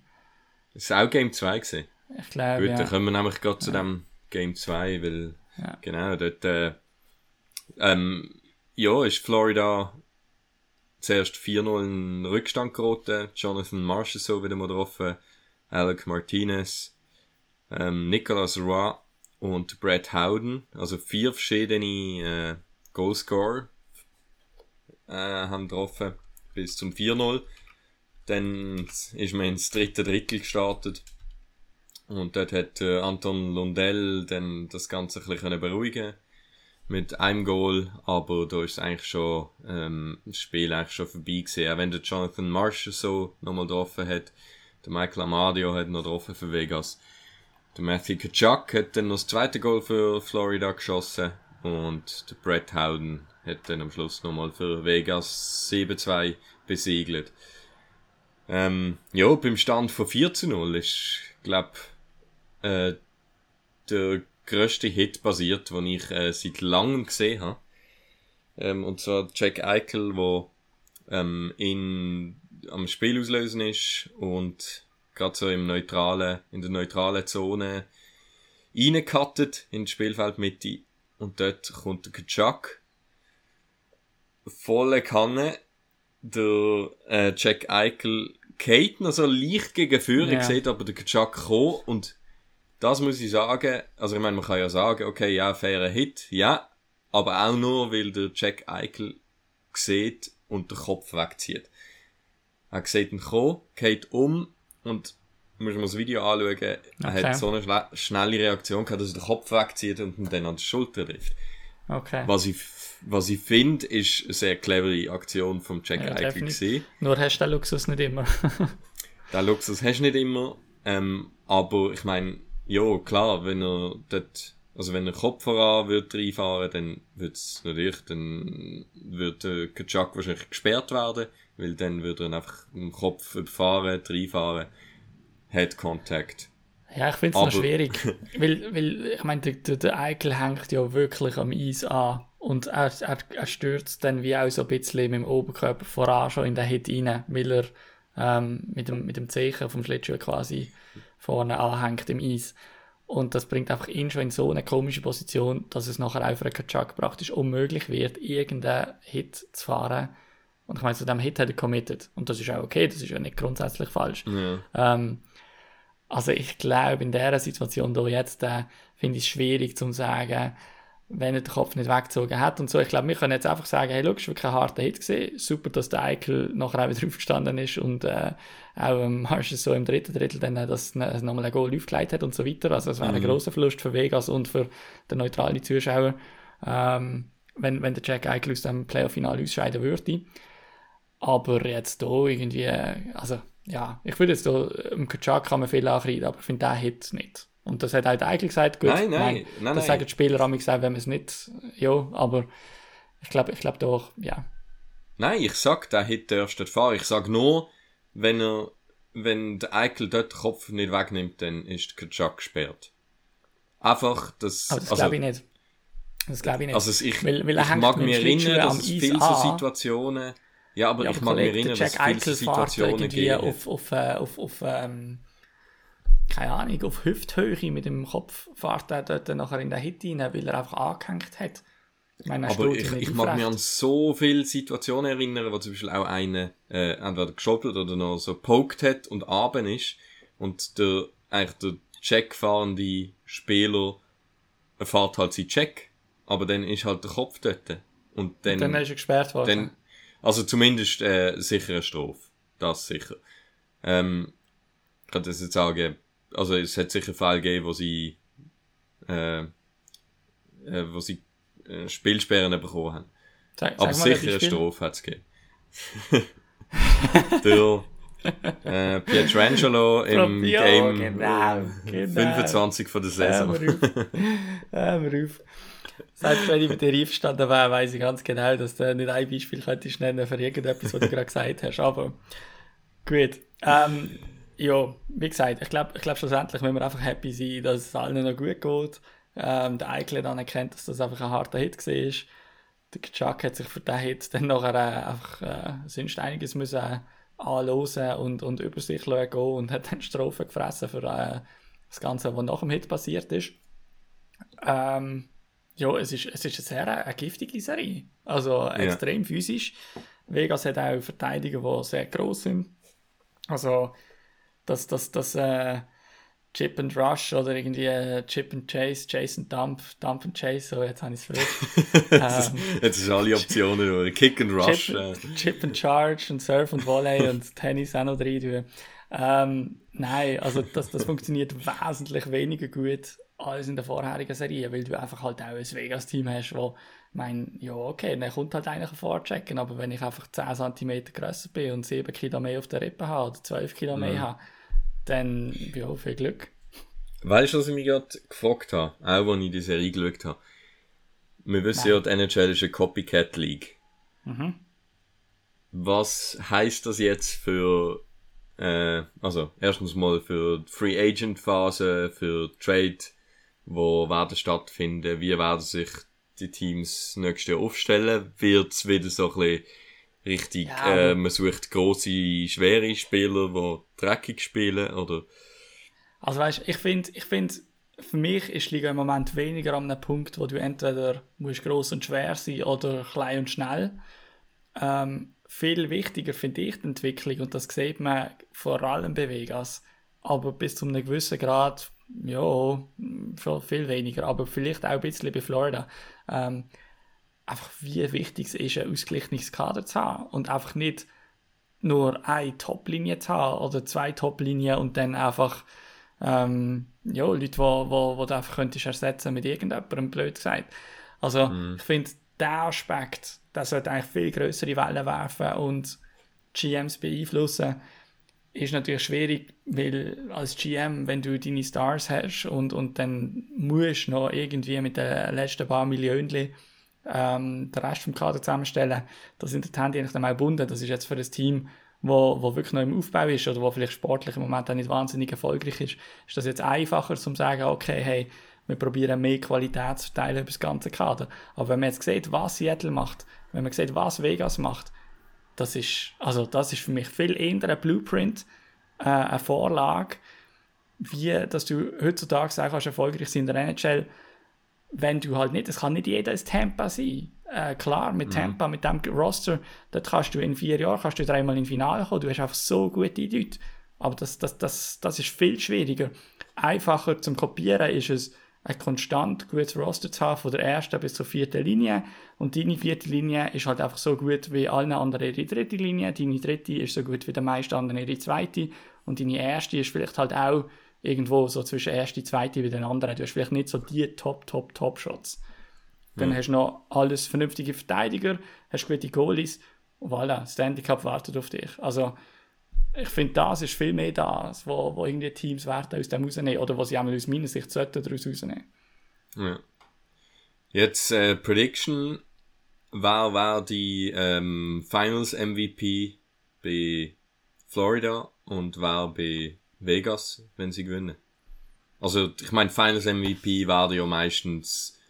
Speaker 4: Das ist auch Game 2 gewesen.
Speaker 3: Ich glaube,
Speaker 4: Gut,
Speaker 3: ja.
Speaker 4: dann kommen wir nämlich gerade zu dem Game 2, weil,
Speaker 3: Ja.
Speaker 4: genau, dort, äh, ähm, ja, ist Florida zuerst 4-0 in Rückstand geraten. Jonathan so wieder mal getroffen. Alec Martinez, ähm, Nicolas Roy und Brett Howden. Also vier verschiedene äh, Goalscorer äh, haben getroffen bis zum 4-0. Dann ist man ins dritte Drittel gestartet. Und dort hat äh, Anton Lundell dann das Ganze ein bisschen beruhigen mit einem Goal, aber da ist eigentlich schon ähm, das Spiel eigentlich schon vorbei gewesen. Auch wenn der Jonathan Marshall so nochmal getroffen hat, der Michael Amadio hat noch getroffen für Vegas. Der Matthew Kachuk hat dann noch das zweite Goal für Florida geschossen und der Brett Howden hat dann am Schluss nochmal für Vegas 7-2 besiegelt. Ähm, ja, beim Stand von 4 zu 0 ist, glaub, äh, der grösste Hit basiert, den ich äh, seit langem gesehen habe. Ähm, und zwar Jack Eichel, wo ähm, in, am Spiel auslösen ist und gerade so im neutralen, in der neutralen Zone reingekattet in die Spielfeldmitte und dort kommt der Kachuk volle Kanne der äh, Jack Eichel geht noch so leicht gegen Führung,
Speaker 3: Ja.
Speaker 4: sieht aber der Kachuk kommen und das muss ich sagen, also ich meine, man kann ja sagen, okay, ja, fairer Hit, ja, aber auch nur, weil der Jack Eichel sieht und den Kopf wegzieht. Er sieht ihn kommen, geht um und muss man das Video anschauen, er
Speaker 3: Okay.
Speaker 4: hat so eine schle- schnelle Reaktion gehabt, dass er den Kopf wegzieht und ihn dann an die Schulter trifft.
Speaker 3: Okay.
Speaker 4: Was ich, was ich finde, ist eine sehr clevere Aktion vom Jack
Speaker 3: Ja,
Speaker 4: Eichel.
Speaker 3: Nur hast du den Luxus nicht immer.
Speaker 4: Den Luxus hast du nicht immer. Ähm, aber ich meine, ja, klar, wenn er dort, also wenn er Kopf voran wird reinfahren, dann wird's natürlich, dann wird der Kachuk wahrscheinlich gesperrt werden, weil dann würde er einfach im Kopf überfahren, reinfahren, Head Contact.
Speaker 3: Ja, ich finde es noch schwierig. weil, weil, ich meine, der, der, der Eichel hängt ja wirklich am Eis an. Und er, er, er stürzt dann wie auch so ein bisschen mit dem Oberkörper voran schon in den Hit rein, weil er ähm, mit, dem, mit dem Zeichen vom Schlittschuh quasi vorne anhängt im Eis. Und das bringt einfach ihn schon in so eine komische Position, dass es nachher auch für einen Kachuk praktisch unmöglich wird, irgendeinen Hit zu fahren. Und ich meine, zu dem Hit hat er committed. Und das ist auch okay, das ist ja nicht grundsätzlich falsch.
Speaker 4: Ja.
Speaker 3: Ähm, also ich glaube, in dieser Situation hier jetzt äh, finde ich es schwierig zu sagen, wenn er den Kopf nicht weggezogen hat und so. Ich glaube, wir können jetzt einfach sagen, hey, schau, es war wirklich ein harter Hit gewesen. Super, dass der Eichel nachher auch wieder aufgestanden ist und äh, auch ähm, Marshall so im dritten Drittel dann äh, das äh, nochmal ein Goal aufgelegt hat und so weiter. Also es wäre ein grosser Verlust für Vegas und für den neutralen Zuschauer, ähm, wenn, wenn der Jack Eichel aus dem Playoff-Final ausscheiden würde. Aber jetzt hier irgendwie, äh, also ja, ich würde jetzt hier, im Kachak kann man viel ankreiden, aber ich finde den Hit nicht. Und das hat halt eigentlich gesagt, gut,
Speaker 4: Nein, nein, nein,
Speaker 3: das
Speaker 4: nein.
Speaker 3: sagen die Spieler am gesagt, wenn man es nicht, ja, aber ich glaube, ich glaube doch, ja.
Speaker 4: Nein, ich sag, der Hit nicht fahren. Ich sag nur, wenn er, wenn der Eichel dort den Kopf nicht wegnimmt, dann ist Kachuk gesperrt. Einfach, das,
Speaker 3: Aber das
Speaker 4: also,
Speaker 3: glaube ich nicht. Das glaube ich nicht.
Speaker 4: Also ich,
Speaker 3: weil, weil
Speaker 4: ich mag mich erinnern, dass es viele so. Situationen, ja, aber
Speaker 3: Ja,
Speaker 4: ich
Speaker 3: aber
Speaker 4: mag mich erinnern, dass es viele Situationen gegeben hat.
Speaker 3: auf, auf, äh, auf, auf ähm, keine Ahnung, auf Hüfthöhe mit dem Kopf fährt er dort nachher in den Hit rein, weil er einfach angehängt hat. Ich meine, er
Speaker 4: Aber ich, ich mag mich an so viele Situationen erinnern, wo zum Beispiel auch einer äh, entweder geschoppelt oder noch so poked hat und abend ist und der eigentlich der checkfahrende Spieler erfährt halt seinen Check, aber dann ist halt der Kopf dort. Und dann,
Speaker 3: Dann ist er gesperrt worden.
Speaker 4: dann also zumindest äh, sicher eine Strophe. Das sicher. Ähm, ich kann das jetzt sagen, also es hat sicher Fälle gegeben, wo sie äh, äh, wo sie äh, Spielsperren bekommen haben.
Speaker 3: sag,
Speaker 4: Aber
Speaker 3: sag
Speaker 4: sicher eine. Strophe hat es gegeben. Der äh, Pietrangelo im
Speaker 3: Ja,
Speaker 4: Game
Speaker 3: genau, genau.
Speaker 4: 25 von der Saison.
Speaker 3: Hör mir auf. Selbst wenn ich mit dir einverstanden wäre, weiss ich ganz genau, dass du nicht ein Beispiel könntest nennen für irgendetwas, was du gerade gesagt hast. Aber gut. Ähm, ja, wie gesagt, ich glaube, ich glaub, schlussendlich müssen wir einfach happy sein, dass es allen noch gut geht. Ähm, der Eichel hat anerkennt, dass das einfach ein harter Hit war. Der Chuck hat sich für den Hit dann nachher äh, einfach äh, sonst einiges müssen äh, anhören und, und über sich gehen und hat dann Strophen gefressen für äh, das Ganze, was nach dem Hit passiert ist. Ähm, ja, es ist, es ist eine sehr eine giftige Serie. Also extrem physisch. Vegas hat auch Verteidiger, die sehr gross sind. Also, das, das, das äh, Chip and Rush oder irgendwie äh, Chip and Chase, Chase and Dump, Dump and Chase, so jetzt habe ich es verrückt. ähm,
Speaker 4: Jetzt ist alle Optionen durch. Kick and Rush.
Speaker 3: Chip,
Speaker 4: äh,
Speaker 3: Chip and Charge und Surf und Volley und Tennis auch noch rein tun. Ähm, nein, also das, das funktioniert wesentlich weniger gut als in der vorherigen Serie, weil du einfach halt auch ein Vegas-Team hast, wo mein, ja okay, dann kommt halt eigentlich ein Vorchecken, aber wenn ich einfach 10 cm grösser bin und 7 Kilo mehr auf der Rippe habe oder 12 Kilo mehr habe, dann, ja, viel Glück.
Speaker 4: Weißt du, was ich mich gerade gefragt habe? Auch als ich die Serie geschaut habe. Wir wissen ja, die NHL ist eine Copycat League.
Speaker 3: Mhm.
Speaker 4: Was heißt das jetzt für, äh, also erstens mal für die Free Agent Phase, für Trade, wo werden stattfinden, wie werden sich die Teams nächstes Jahr aufstellen? Wird es wieder so ein bisschen richtig,
Speaker 3: Ja,
Speaker 4: äh, man sucht große, schwere Spieler, die dreckig spielen, oder?
Speaker 3: Also weißt, ich finde, ich find, für mich ist Liga im Moment weniger an einem Punkt, wo du entweder musst groß und schwer sein oder klein und schnell. Ähm, viel wichtiger finde ich die Entwicklung und das sieht man vor allem bei Vegas. Aber bis zu einem gewissen Grad, ja, viel weniger, aber vielleicht auch ein bisschen bei Florida. Ähm, einfach wie wichtig es ist, ein ausgeglichenes Kader zu haben und einfach nicht nur eine Top-Linie zu haben oder zwei Top-Linien und dann einfach ähm, ja, Leute, die wo, wo, du einfach könntest ersetzen mit irgendjemandem, blöd gesagt. Also ich finde, der Aspekt, der sollte eigentlich viel größere Wellen werfen und GMs beeinflussen, ist natürlich schwierig, weil als GM, wenn du deine Stars hast und, und dann musst du noch irgendwie mit den letzten paar Millionen ähm, den Rest vom Kader zusammenstellen, das sind die Hände eigentlich dann auch gebunden. Das ist jetzt für das Team, wo, wo wirklich noch im Aufbau ist oder wo vielleicht sportlich im Moment auch nicht wahnsinnig erfolgreich ist, ist das jetzt einfacher, zu sagen, okay, hey, wir probieren mehr Qualität zu verteilen über das ganze Kader. Aber wenn man jetzt sieht, was Seattle macht, wenn man sieht, was Vegas macht, das ist, also das ist für mich viel eher ein Blueprint, äh, eine Vorlage, wie dass du heutzutage sagen kannst, erfolgreich sein in der NHL, wenn du halt nicht, es kann nicht jeder ein Tampa sein. Äh, klar, mit Tampa, mit dem Roster, dort kannst du in vier Jahren kannst du dreimal ins Finale kommen, du hast einfach so gute Leute. Aber das, das, das, das ist viel schwieriger. Einfacher zum Kopieren ist es, ein konstant gutes Roster zu haben, von der ersten bis zur vierten Linie. Und deine vierte Linie ist halt einfach so gut wie alle anderen ihre dritte Linie. Deine dritte ist so gut wie der meisten anderen ihre zweite. Und deine erste ist vielleicht halt auch irgendwo so zwischen erste und zweite wie den anderen. Du hast vielleicht nicht so die Top, Top, Top Shots. Dann hast du noch alles vernünftige Verteidiger, hast gute Goalies. Und voilà, Stanley Cup wartet auf dich. Also, ich finde, das ist viel mehr das, wo, wo irgendwie Teams Werte aus dem rausnehmen oder was sie einmal aus meiner Sicht sollten daraus rausnehmen.
Speaker 4: Ja. Jetzt äh, Prediction. Wer war die ähm, Finals MVP bei Florida und wer bei Vegas, wenn sie gewinnen? Also ich meine, Finals MVP werden ja meistens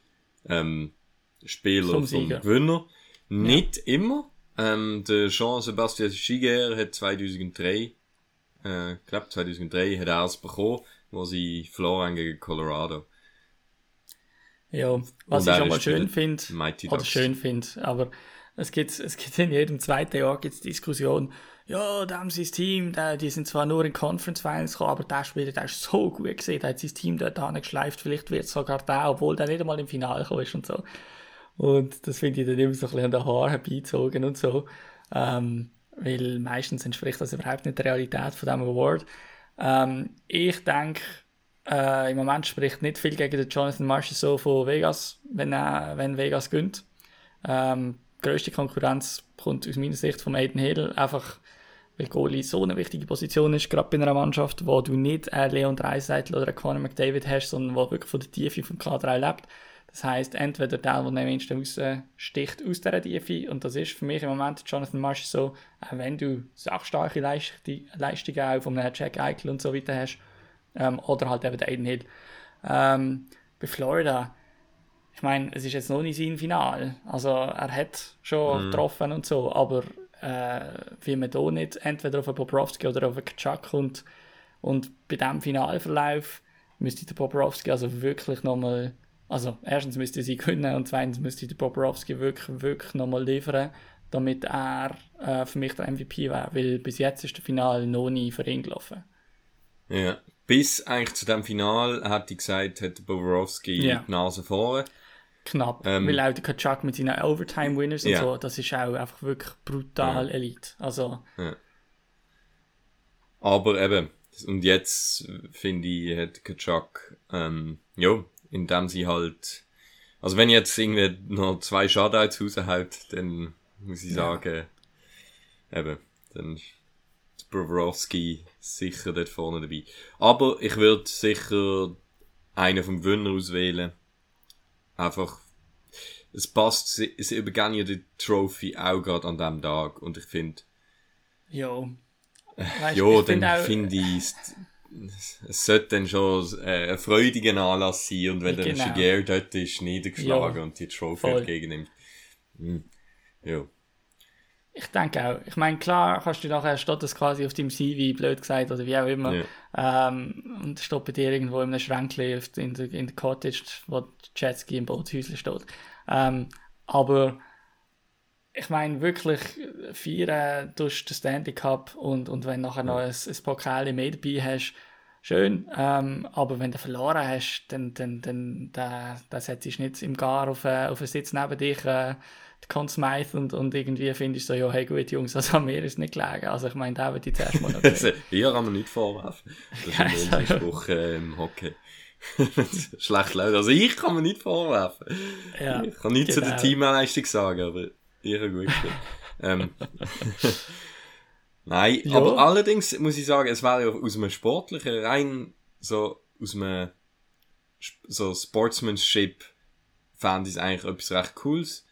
Speaker 4: ähm, Spieler vom
Speaker 3: Sieger.
Speaker 4: Gewinner. Nicht immer. Ähm, der Jean-Sebastian Giger hat 2003, äh, ich glaube 2003 hat er es bekommen, wo sie verloren gegen Colorado.
Speaker 3: Ja, was ich schon mal schön finde, oder schön finde, aber es gibt, es gibt in jedem zweiten Jahr gibt's Diskussion, ja, da haben sie das Team, da, die sind zwar nur in Conference Finals gekommen, aber der Spieler, der ist so gut gesehen, der hat sein Team dort geschleift, vielleicht wird es sogar der, obwohl der nicht einmal im Finale gekommen ist und so. Und das finde ich dann immer so ein bisschen an den Haaren herbeizogen und so. Ähm, weil meistens entspricht das überhaupt nicht der Realität von diesem Award. Ähm, ich denke, äh, im Moment spricht nicht viel gegen den Jonathan Marshall so von Vegas, wenn, er, wenn Vegas gönnt. Ähm, größte Konkurrenz kommt aus meiner Sicht vom Aiden Hill, einfach weil Goalie so eine wichtige Position ist, gerade bei einer Mannschaft, wo du nicht einen Leon Dreiseitel oder einen Conor McDavid hast, sondern wo wirklich von der Tiefe vom K3 lebt. Das heißt, entweder der, der am wenigsten raussticht aus dieser Tiefe, und das ist für mich im Moment Jonathan Marshall so, auch wenn du sachstarke Leistungen auch von einem Jack Eichel und so weiter hast, ähm, oder halt eben der Aiden Hill. Ähm, bei Florida, ich meine, es ist jetzt noch nicht sein Final. Also er hat schon getroffen und so, aber äh, wie man da nicht entweder auf einen Bobrovski oder auf einen Kachak kommt und bei diesem Finalverlauf müsste der Bobrovski also wirklich nochmal, also erstens müsste sie gewinnen und zweitens müsste der Bobrovski wirklich, wirklich nochmal liefern, damit er äh, für mich der MVP wäre, weil bis jetzt ist der Final noch nie für ihn gelaufen.
Speaker 4: Ja. Bis eigentlich zu dem Final, hat ich gesagt, hat Bobrovski
Speaker 3: Ja.
Speaker 4: die Nase vorne.
Speaker 3: Knapp,
Speaker 4: Ähm,
Speaker 3: weil auch der Kachak mit seinen Overtime-Winners und
Speaker 4: Ja.
Speaker 3: so, das ist auch einfach wirklich brutal Elite. Also,
Speaker 4: Aber eben, und jetzt finde ich, hat Kaczak, ähm, ja, indem sie halt, also wenn jetzt irgendwie noch zwei Shutouts raushaut, dann muss ich sagen, eben, dann ist Bobrovski sicher dort vorne dabei. Aber ich würde sicher einen vom Gewinner auswählen. Einfach, es passt, sie, sie übergehen ja die Trophy auch gerade an dem Tag und ich finde,
Speaker 3: ja. Weißt,
Speaker 4: ja,
Speaker 3: ich find
Speaker 4: dann finde ich, es, es sollte dann schon äh, ein freudiger Anlass sein und wenn
Speaker 3: Genau.
Speaker 4: dann Shigeru dort ist, niedergeschlagen
Speaker 3: Ja,
Speaker 4: und die Trophy entgegennimmt. Hm. Ja.
Speaker 3: Ich denke auch. Ich meine, klar kannst du nachher, steht das quasi auf deinem CV, blöd gesagt, oder wie auch immer. Ähm, und steht bei dir irgendwo in einem Schränkchen in der, in der Cottage, wo Jetski im Bootshäuschen steht. Ähm, aber ich meine, wirklich feiern durch den Stanley Cup und, und wenn nachher noch ein, ein Pokal mehr dabei hast, schön. Ähm, aber wenn du verloren hast, dann, dann, dann, dann, dann setzt du nicht im Gar auf, äh, auf einen Sitz neben dich, äh, Conn Smythe und, und irgendwie findest du so, ja, hey gut, Jungs, also an mir ist nicht gelegen. Also ich meine, da würde ich zuerst mal noch
Speaker 4: Also, hier kann man nicht vorwerfen. Das ist
Speaker 3: ja.
Speaker 4: Spruch äh, im Hockey. Schlecht läuft. Also ich kann mir nicht vorwerfen.
Speaker 3: Ja,
Speaker 4: ich kann nichts zu der
Speaker 3: genau.
Speaker 4: Teamleistung sagen, aber gut gespielt. ähm. Nein,
Speaker 3: Ja.
Speaker 4: aber allerdings muss ich sagen, es wäre ja aus einem sportlichen, rein so aus einem so Sportsmanship fand ich es eigentlich etwas recht Cooles.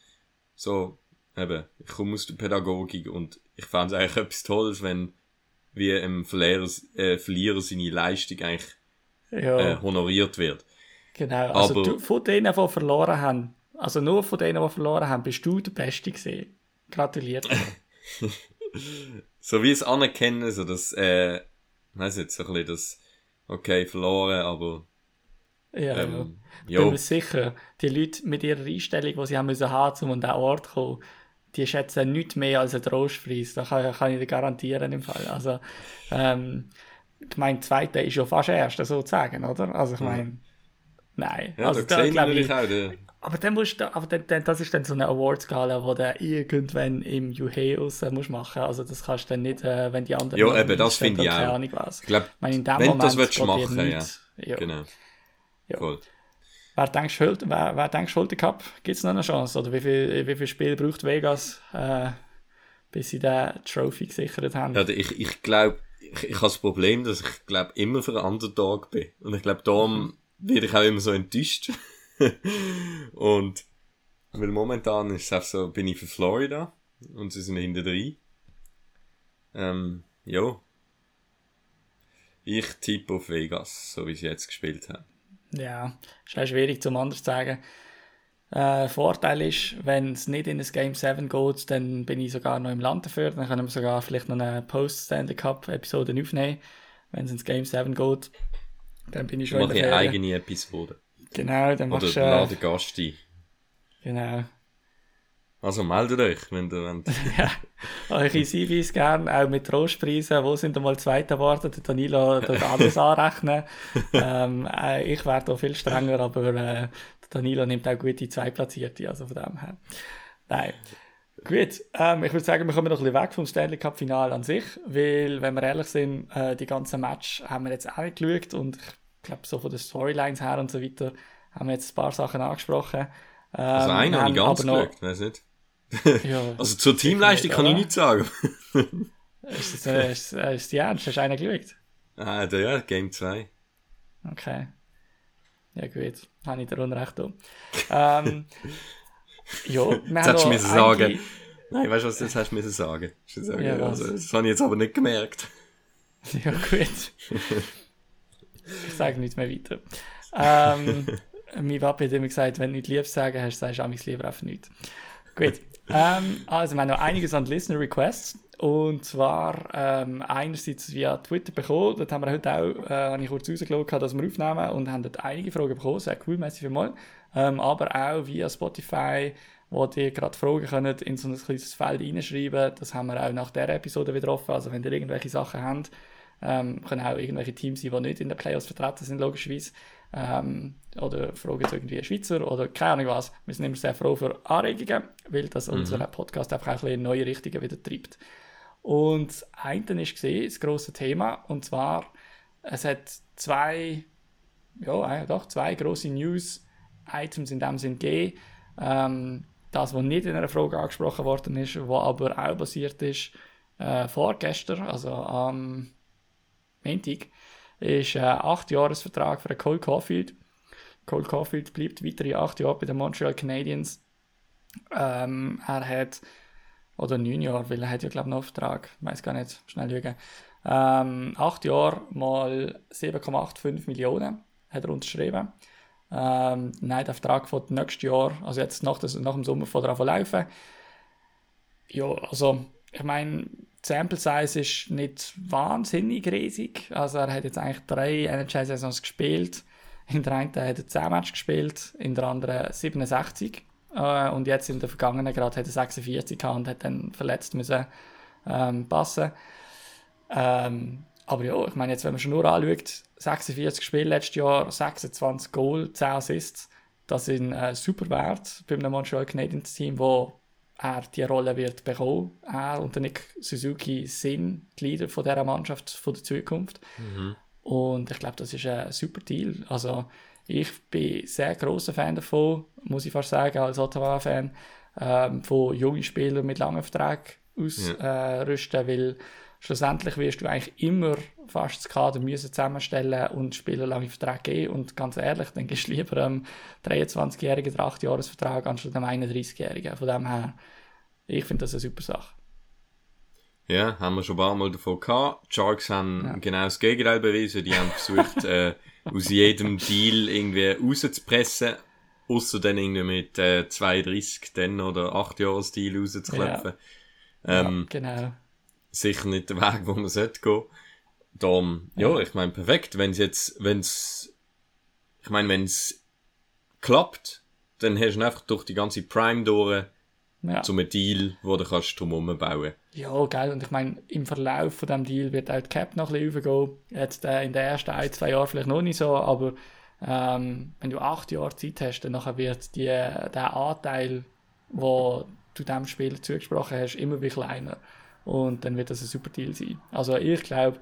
Speaker 4: So, eben, ich komme aus der Pädagogik und ich fand es eigentlich etwas Tolles, wenn wie im Verlierer, äh, Verlierer seine Leistung eigentlich
Speaker 3: ja.
Speaker 4: äh, honoriert wird.
Speaker 3: Genau, also
Speaker 4: Aber-
Speaker 3: du, von denen, die verloren haben, also nur von denen, die verloren haben, bist du der Beste gesehen. Gratuliert.
Speaker 4: So wie es anerkennen, so das, äh, weiß nicht, so ein bisschen das, okay, verloren, aber,
Speaker 3: ja, ja.
Speaker 4: ähm,
Speaker 3: Ich bin mir sicher, die Leute mit ihrer Einstellung, die sie haben müssen haben, um an diesen Ort zu kommen, die schätzen nichts mehr als einen Trostpreis. Das kann, kann ich dir garantieren im Fall. Also, ähm, ich meine, Zweite ist ja fast Erster sozusagen, oder? Also ich meine, nein.
Speaker 4: ja,
Speaker 3: also,
Speaker 4: da sehe ich natürlich auch, der,
Speaker 3: Aber dann musst du, aber dann, dann, das ist dann so eine Awards-Gala, die du irgendwann im Juhe raus musst machen. Also das kannst du dann nicht, äh, wenn die anderen...
Speaker 4: Ja, eben, das finde ich
Speaker 3: keine
Speaker 4: auch.
Speaker 3: Ahnung was.
Speaker 4: ich glaube, wenn du
Speaker 3: Moment
Speaker 4: das willst
Speaker 3: dir
Speaker 4: machen, ja,
Speaker 3: ja.
Speaker 4: genau,
Speaker 3: Ja.
Speaker 4: voll.
Speaker 3: Wer denkst du, wer, wer denkst, den Cup? Gibt es noch eine Chance? Oder wie viel, wie viel Spiel braucht Vegas, äh, bis sie den Trophy gesichert haben?
Speaker 4: Ja, ich, ich glaube, ich, ich habe das Problem, dass ich glaube immer für einen Underdog bin. Und ich glaube, darum werde ich auch immer so enttäuscht. und weil momentan ist es einfach so, bin ich für Florida und sie sind hinter drin. Ähm, ja. Ich tippe auf Vegas, so wie sie jetzt gespielt haben.
Speaker 3: Ja, ist auch schwierig zum anders zu sagen. Äh, Vorteil ist, wenn es nicht in das Game 7 geht, dann bin ich sogar noch im Land dafür. Dann können wir sogar vielleicht noch eine Post-Stanley Cup-Episode aufnehmen, wenn es ins Game 7 geht. Dann bin ich
Speaker 4: Ich
Speaker 3: schon
Speaker 4: mache
Speaker 3: der
Speaker 4: eine eigene Episode.
Speaker 3: Genau, dann
Speaker 4: Oder
Speaker 3: machst du...
Speaker 4: lade
Speaker 3: Äh,
Speaker 4: Gast ein.
Speaker 3: genau.
Speaker 4: Also meldet euch, wenn ihr wollt.
Speaker 3: ja, eure CVs gerne, auch mit Trostpreisen. Wo sind einmal Zweiter geworden? Der Danilo tut alles anrechnen. ähm, äh, ich wäre da viel strenger, aber äh, der Danilo nimmt auch gute Zweitplatzierte, also von dem her. Nein. Gut, ähm, ich würde sagen, wir kommen noch ein bisschen weg vom Stanley Cup Final an sich, weil, wenn wir ehrlich sind, äh, die ganzen Match haben wir jetzt auch nicht geschaut und ich glaube, so von den Storylines her und so weiter haben wir jetzt ein paar Sachen angesprochen. Ähm,
Speaker 4: Also einen habe ich ganz geschaut, weiß nicht.
Speaker 3: Ja,
Speaker 4: Also zur Teamleistung
Speaker 3: nicht,
Speaker 4: kann ich nichts sagen.
Speaker 3: ist es äh, ist, äh, ist die ernst? Hast du einen geschaut?
Speaker 4: ah, der, ja, Game 2.
Speaker 3: Okay. Ja, gut. Habe ich dir Unrecht da. ähm, ja,
Speaker 4: Jetzt hättest du müssen sagen. Nein, weißt du was, das hast du müssen sagen. Hast sagen.
Speaker 3: Ja,
Speaker 4: also, das habe ich jetzt aber nicht gemerkt.
Speaker 3: Ja, gut. ich sage nichts mehr weiter. Ähm, mein Papi hat immer gesagt, wenn du nichts Liebes sagen hast, sagst du amigs lieber einfach nichts. Gut. Ähm, also, wir haben noch einiges an Listener Requests. Und zwar ähm, einerseits via Twitter bekommen. Dort haben wir heute auch, äh, habe ich kurz rausgeschaut, dass wir aufnehmen und haben dort einige Fragen bekommen. Sehr cool, merci vielmals. Ähm, aber auch via Spotify, wo ihr gerade Fragen könnt in so ein kleines Feld reinschreiben. Das haben wir auch nach der Episode wieder offen. Also, wenn ihr irgendwelche Sachen habt, ähm, können auch irgendwelche Teams sein, die nicht in den Playoffs vertreten sind, logischerweise. Ähm, oder fragen jetzt irgendwie Schweizer oder keine Ahnung was. Wir sind immer sehr froh für Anregungen, weil das unseren Podcast einfach auch ein bisschen in neue Richtungen wieder treibt. Und das eine ist gesehen, das grosse Thema, und zwar, es hat zwei, ja, eigentlich doch, zwei grosse News-Items in dem Sinn gegeben. Ähm, das, was nicht in einer Frage angesprochen worden ist, was aber auch basiert ist, äh, vorgestern, also am Montag, ist ein 8-Jahres-Vertrag für Cole Caulfield. Cole Caulfield bleibt weitere 8 Jahre bei den Montreal Canadiens. Ähm, er hat, oder 9 Jahre, weil er hat ja glaube ich einen Vertrag, ich weiß gar nicht, schnell lügen. Ähm, 8 Jahre mal 7,85 Millionen hat er unterschrieben. Ähm, nein, der Vertrag von nächstes Jahr, also jetzt nach, das, nach dem Sommer von der laufen. Ja, also ich meine, die Sample Size ist nicht wahnsinnig riesig. Also er hat jetzt eigentlich drei NHL-Saisons gespielt. In der einen hat er 10 Matches gespielt, in der anderen 67. Äh, und jetzt in der vergangenen gerade hat er 46 gehabt und hat dann verletzt müssen ähm, passen. Ähm, aber ja, ich meine, jetzt, wenn man schon nur anschaut, 46 Spiele letztes Jahr, 26 Goal, 10 Assists, das sind äh, super Wert bei einem Montreal Canadiens Team, wo er die Rolle wird bekommen. Er und der Nick Suzuki sind die Leader von dieser Mannschaft von der Zukunft. Und ich glaube, das ist ein super Deal. Also ich bin sehr großer Fan davon, muss ich fast sagen, als Ottawa-Fan, ähm, von jungen Spielern mit langen Verträgen ausrüsten, äh, rüsten, weil schlussendlich wirst du eigentlich immer fast das Kader müssen zusammenstellen und Spieler lange Verträge geben. Und ganz ehrlich, dann gehst du lieber einem 23-Jährigen den 8-Jahres-Vertrag anstatt einem 31-Jährigen. Von dem her, ich finde das eine super Sache.
Speaker 4: Ja, haben wir schon ein paar Mal davon gehabt. Die Sharks haben
Speaker 3: Ja.
Speaker 4: genau das Gegenteil bewiesen. Die haben versucht, äh, aus jedem Deal irgendwie rauszupressen. Außer dann irgendwie mit äh, 32 dann oder 8 Jahres Deal rauszuklepfen. Ähm,
Speaker 3: ja, genau.
Speaker 4: sicher nicht der Weg, wo man sollte gehen. Darum, ja, ich meine, perfekt. Wenn es jetzt, wenn es, ich meine, wenn es klappt, dann hast du einfach durch die ganze Prime durch
Speaker 3: Ja.
Speaker 4: zu einem Deal, wo du kannst drumherum bauen.
Speaker 3: Ja, geil. Und ich meine, im Verlauf von dem Deal wird auch die Cap noch ein bisschen raufgehen. Jetzt äh, in den ersten ein, zwei Jahren vielleicht noch nicht so, aber ähm, wenn du acht Jahre Zeit hast, dann nachher wird die, der Anteil, wo du dem Spieler zugesprochen hast, immer wie kleiner. Und dann wird das ein super Deal sein. Also ich glaube,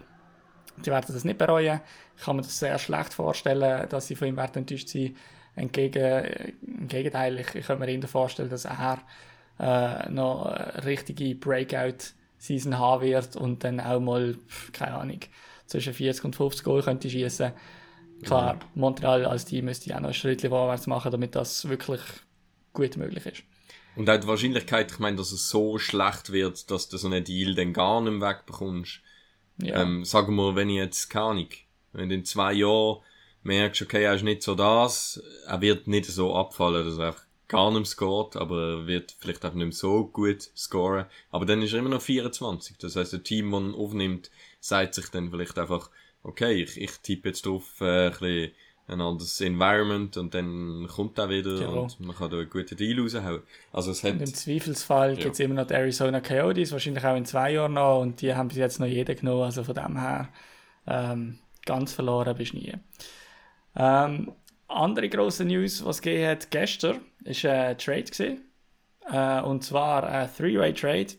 Speaker 3: die werden das nicht bereuen. Ich kann mir das sehr schlecht vorstellen, dass sie von ihm werden enttäuscht sein. Entgegen, äh, Im Gegenteil, ich, ich könnte mir eher vorstellen, dass er äh, noch eine richtige Breakout-Season haben wird und dann auch mal, keine Ahnung, zwischen 40 und 50 Goal könnte schießen. Klar, Montreal als Team müsste auch noch ein Schritt vorwärts machen, damit das wirklich gut möglich ist.
Speaker 4: Und auch die Wahrscheinlichkeit, ich meine, dass es so schlecht wird, dass du so einen Deal dann gar nicht wegbekommst.
Speaker 3: Ja,
Speaker 4: Ähm, sagen wir, wenn ich jetzt, keine Ahnung, wenn du in zwei Jahren merkst, okay, er ist nicht so das, er wird nicht so abfallen, dass er einfach gar nicht mehr scoret, aber er wird vielleicht auch nicht mehr so gut scoren. Aber dann ist er immer noch 24. Das heißt, ein Team, das ihn aufnimmt, sagt sich dann vielleicht einfach, okay, ich, ich tippe jetzt drauf, äh, ein bisschen ein anderes Environment und dann kommt er wieder
Speaker 3: Ja.
Speaker 4: und man kann da einen guten Deal raushauen. Also es hat,
Speaker 3: Und im Zweifelsfall
Speaker 4: Ja.
Speaker 3: gibt es immer noch die Arizona Coyotes, wahrscheinlich auch in zwei Jahren noch, und die haben bis jetzt noch jeden genommen, also von dem her ähm, ganz verloren bist du nie. Ähm, andere grosse News, was es gegeben hat gestern, ist ein Trade gewesen. Äh, und zwar ein Three-Way-Trade.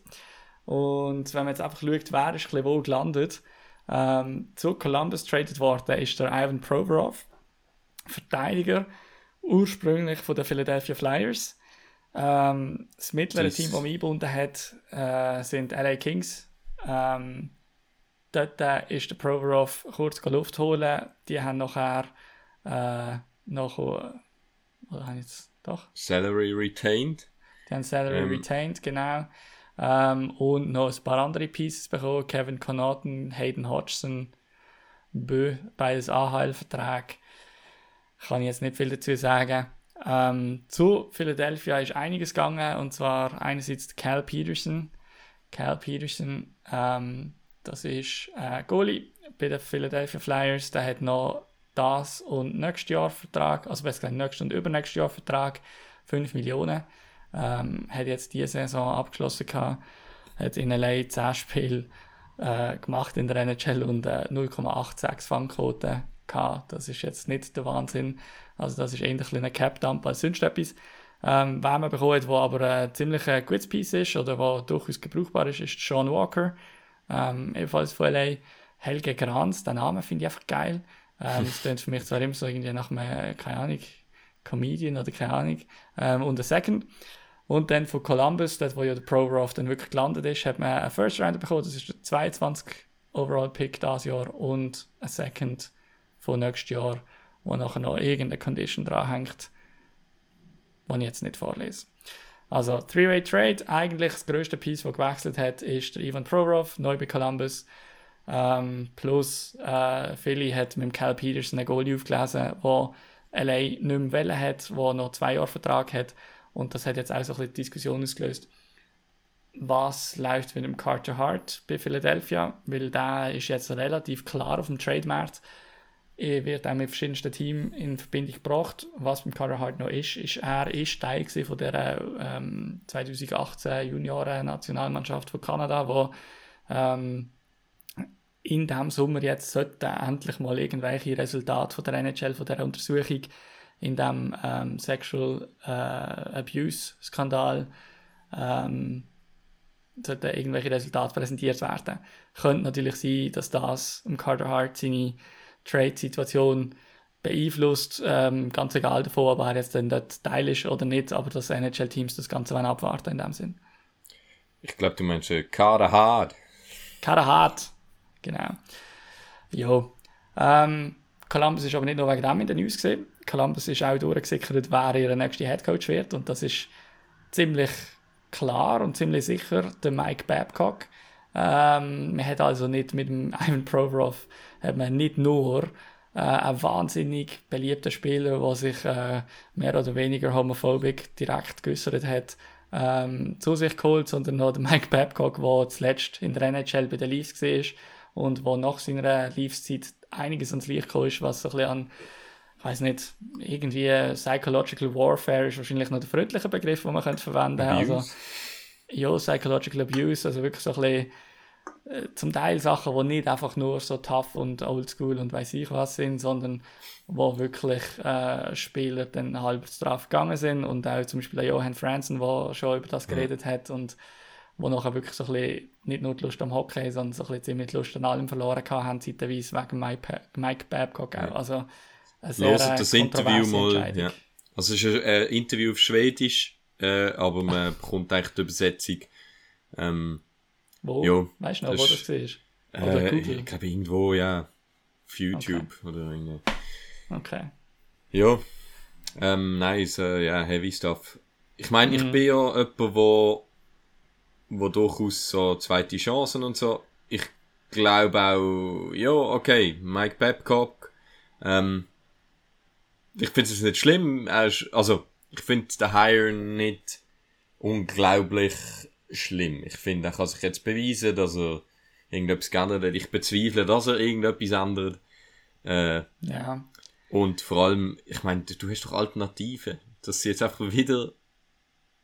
Speaker 3: Und wenn man jetzt einfach schaut, wer ist ein bisschen wo gelandet, ähm, zu Columbus traded worden ist der Ivan Provorov, Verteidiger, ursprünglich von den Philadelphia Flyers. Ähm, das mittlere
Speaker 4: Das-
Speaker 3: Team, das man eingebunden hat, äh, sind LA Kings. Ähm, dort äh, ist der Provorov kurz Luft holen. Die haben nachher äh, noch. Oder habe ich jetzt doch?
Speaker 4: Salary retained.
Speaker 3: Die haben Salary
Speaker 4: Ähm.
Speaker 3: retained, genau. Ähm, und noch ein paar andere Pieces bekommen. Kevin Connaughton, Hayden Hodgson, Bö, beides AHL-Vertrag. Kann ich jetzt nicht viel dazu sagen. Ähm, zu Philadelphia ist einiges gegangen, und zwar einerseits Cal Peterson. Cal Peterson, ähm, das ist äh, Goalie bei den Philadelphia Flyers. Der hat noch das und nächstes Jahr Vertrag, also besser gesagt nächstes und übernächstes Jahr Vertrag, 5 Millionen. Ähm, hat jetzt diese Saison abgeschlossen gehabt, hat in LA 10 Spiele äh, gemacht in der NHL und äh, 0,86 Fangquote gehabt. Das ist jetzt nicht der Wahnsinn. Also das ist eher ein ein Cap-Dump als sonst etwas. Ähm, wer man bekommen hat, der aber ein ziemlich äh, gutes Piece ist oder der durchaus gebrauchbar ist, ist Sean Walker. Ähm, ebenfalls von LA. Helge Granz, den Namen finde ich einfach geil. Ähm, das klingt für mich zwar immer so irgendwie nach einem, äh, keine Ahnung, Comedian oder keine Ahnung. Ähm, und ein Second. Und dann von Columbus, dort wo ja der Provorov dann wirklich gelandet ist, hat man einen First Rounder bekommen. Das ist der 22 Overall Pick dieses Jahr und ein Second von nächstes Jahr, wo nachher noch irgendeine Condition dranhängt, die ich jetzt nicht vorlese. Also, Three-Way Trade, eigentlich das größte Piece, das gewechselt hat, ist der Ivan Provorov, neu bei Columbus. Ähm, plus, äh, Philly hat mit Cal Peterson einen Goalie aufgelesen, wo LA nicht mehr wollen hat, der noch zwei Jahre Vertrag hat. Und das hat jetzt auch so ein bisschen die Diskussion ausgelöst. Was läuft mit dem Carter Hart bei Philadelphia? Weil der ist jetzt relativ klar auf dem Trademarkt. Er wird auch mit verschiedensten Teams in Verbindung gebracht. Was beim Carter Hart noch ist, ist, er ist Teil von der ähm, 2018 Junioren-Nationalmannschaft von Kanada, wo ähm, in diesem Sommer jetzt sollten endlich mal irgendwelche Resultate von der NHL, von der Untersuchung in dem ähm, Sexual äh, Abuse Skandal ähm, sollten irgendwelche Resultate präsentiert werden. Könnte natürlich sein, dass das im Carter Hart seine Trade-Situation beeinflusst, ähm, ganz egal davon, ob er jetzt dann dort Teil ist oder nicht, aber dass NHL-Teams das Ganze abwarten in dem Sinn.
Speaker 4: Ich glaube, du meinst äh, Kader Hard.
Speaker 3: Carter Hart, genau. Jo. Ähm, Columbus ist aber nicht nur wegen dem in den News gesehen. Columbus ist auch durchgesickert, wer ihr nächster Headcoach wird. Und das ist ziemlich klar und ziemlich sicher der Mike Babcock. Ähm, man hat also nicht mit dem Ivan Provorov hat man nicht nur äh, einen wahnsinnig beliebten Spieler, der sich äh, mehr oder weniger homophobisch direkt geäußert hat, ähm, zu sich geholt, sondern noch der Mike Babcock, der zuletzt in der NHL bei den Leafs war und wo nach seiner Leafs-Zeit einiges ans Licht gekommen ist, was so ein bisschen an ich weiß nicht, irgendwie Psychological Warfare ist wahrscheinlich noch der freundliche Begriff, den man könnte verwenden. Könnte. Also, ja, Psychological Abuse, also wirklich so ein bisschen äh, zum Teil Sachen, die nicht einfach nur so tough und oldschool und weiß ich was sind, sondern wo wirklich äh, Spieler dann halb drauf gegangen sind. Und auch zum Beispiel Johan Franzen, der schon über das geredet hat. Und wo nachher wirklich so ein bisschen nicht nur die Lust am Hockey, sondern so ein bisschen ziemlich die Lust an allem verloren haben, zeitweise wegen Mike, Mike Babcock auch. Also, eine sehr, äh,
Speaker 4: das Interview mal. Ja. Also es ist ein äh, Interview auf Schwedisch, äh, aber man bekommt eigentlich die Übersetzung. Ähm,
Speaker 3: Wo?
Speaker 4: Ja,
Speaker 3: weißt du noch,
Speaker 4: das
Speaker 3: wo das war? Oder
Speaker 4: äh,
Speaker 3: Google.
Speaker 4: ich glaube irgendwo, ja. Auf YouTube oder irgendwie.
Speaker 3: Okay.
Speaker 4: Ja. Ähm, nice, ja, heavy stuff. Ich meine, ich
Speaker 3: Mhm.
Speaker 4: bin ja jemand, wo, wo durchaus so zweite Chancen und so. Ich glaube auch, ja, okay, Mike Babcock. Ähm, ich finde es nicht schlimm. Also, ich finde den Hire nicht unglaublich schlimm. Ich finde, er kann sich jetzt beweisen, dass er irgendetwas geändert hat. Ich bezweifle, dass er irgendetwas ändert. Äh,
Speaker 3: Ja.
Speaker 4: Und vor allem, ich meine, du hast doch Alternativen. Dass sie jetzt einfach wieder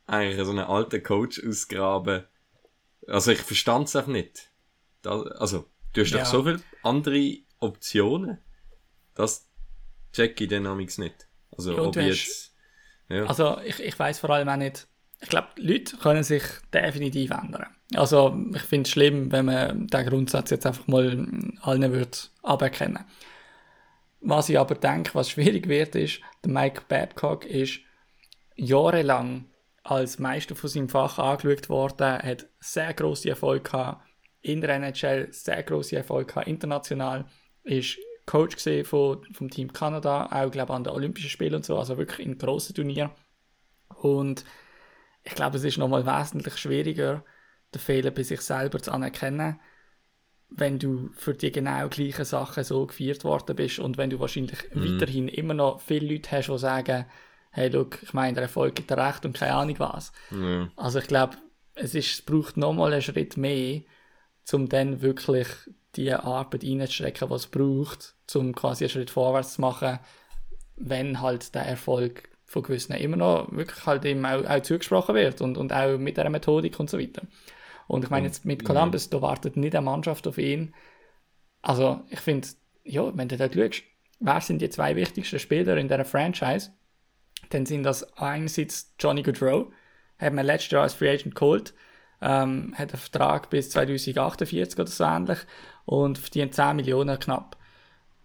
Speaker 4: eigentlich so einen alten Coach ausgraben. Also ich verstand es einfach nicht. Da, also, du hast
Speaker 3: Ja.
Speaker 4: doch so viele andere Optionen. Das check ich dynamics nicht. Also
Speaker 3: Ja,
Speaker 4: ob jetzt... Ja.
Speaker 3: Also ich, ich weiß vor allem auch nicht, ich glaube, Leute können sich definitiv ändern. Also ich finde es schlimm, wenn man den Grundsatz jetzt einfach mal allen wird aberkennen. Was ich aber denke, was schwierig wird, ist, der Mike Babcock ist jahrelang als Meister von seinem Fach angeschaut worden, hat sehr grosse Erfolg gehabt in der NHL, sehr grosse Erfolg gehabt international, ist Coach gesehen von, vom Team Kanada, auch glaube an den Olympischen Spielen und so, also wirklich in grossen Turnieren. Und ich glaube, es ist nochmal wesentlich schwieriger, den Fehler bei sich selber zu anerkennen, wenn du für die genau gleichen Sachen so gefeiert worden bist und wenn du wahrscheinlich weiterhin immer noch viele Leute hast, die sagen, hey, look, ich meine, der Erfolg gibt dir recht und keine Ahnung was.
Speaker 4: ja.
Speaker 3: Also ich glaube, es, ist, es braucht nochmal einen Schritt mehr, um dann wirklich die Arbeit reinzustrecken, was es braucht, um quasi einen Schritt vorwärts zu machen, wenn halt der Erfolg von gewissen immer noch wirklich halt ihm auch, auch zugesprochen wird und, und auch mit der Methodik und so weiter. Und ich meine jetzt mit Columbus, da wartet nicht eine Mannschaft auf ihn. Also ich finde, ja, wenn du da schaust, wer sind die zwei wichtigsten Spieler in dieser Franchise, dann sind das einerseits Johnny Goodrow, hat man letztes Jahr als Free Agent geholt, ähm, hat einen Vertrag bis 2048 oder so ähnlich und verdient 10 Millionen knapp.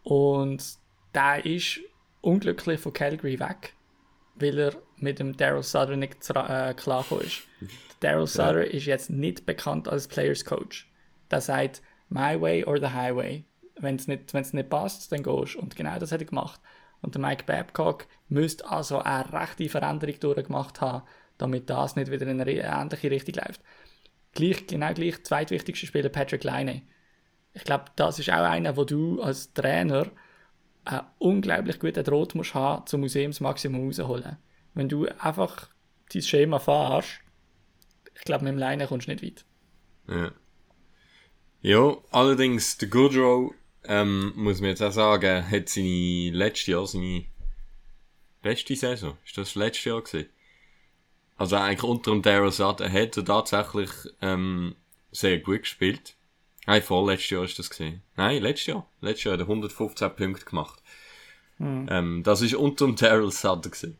Speaker 3: Und der ist unglücklich von Calgary weg, weil er mit dem Daryl Sutter nicht äh, klargekommen ist. Daryl Sutter ist jetzt nicht bekannt als Players Coach. Der sagt, my way or the highway. Wenn es nicht, wenn's nicht passt, dann gehst du. Und genau das hat er gemacht. Und der Mike Babcock müsste also eine rechte Veränderung durchgemacht haben, damit das nicht wieder in eine ähnliche Richtung läuft. Gleich, genau gleich, zweitwichtigster Spieler Patrick Laine. Ich glaube, das ist auch einer, wo du als Trainer einen unglaublich guten Draht musst haben, zum Museumsmaximum rausholen. Wenn du einfach dein Schema fahrst, ich glaube, mit dem Leine kommst du nicht weit.
Speaker 4: Ja. Ja, allerdings, der Goodrow, ähm, muss man jetzt auch sagen, hat seine letzte Jahr, seine beste Saison. Ist das das letzte Jahr gewesen? Also eigentlich unter dem Daryl Sutter hat er tatsächlich, ähm, sehr gut gespielt. Nein, vorletztes Jahr ist das gesehen. Nein, letztes Jahr. Letztes Jahr hat er 115 Punkte gemacht. Ähm, das ist unter dem Daryl Sutter gewesen.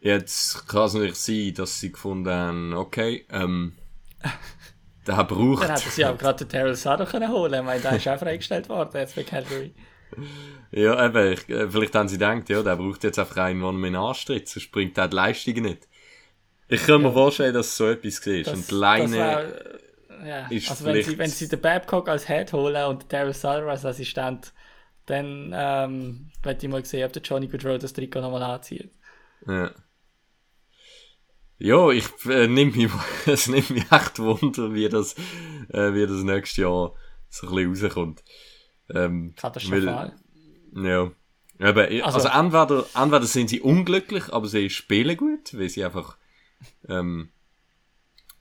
Speaker 4: Jetzt kann es natürlich sein, dass sie gefunden haben, okay, ähm, der braucht.
Speaker 3: Dann hätten sie auch gerade den Terrell Sutter können holen können. Ich meine, der ist auch freigestellt worden jetzt bei Calgary.
Speaker 4: Ja, eben, ich, äh, vielleicht haben sie gedacht, ja, der braucht jetzt einfach einen, der ihn anstritt, sonst bringt er die Leistung nicht. Ich kann mir vorstellen, dass es so etwas war. Und Leine,
Speaker 3: ja.
Speaker 4: ist
Speaker 3: also wenn sie, wenn sie den Babcock als Head holen und den Terrell Sutter als Assistent, dann ähm, werde ich mal sehen, ob der Johnny Goodrow das Trikot nochmal anzieht.
Speaker 4: ja. Ja, ich äh, nimm mich, es nimmt mich echt Wunder, wie das, äh, wie das nächstes Jahr so ein bisschen rauskommt. Ähm,
Speaker 3: Katastrophal.
Speaker 4: weil- Ja. Eben, also,
Speaker 3: Also-
Speaker 4: entweder, entweder sind sie unglücklich, aber sie spielen gut, weil sie einfach ähm,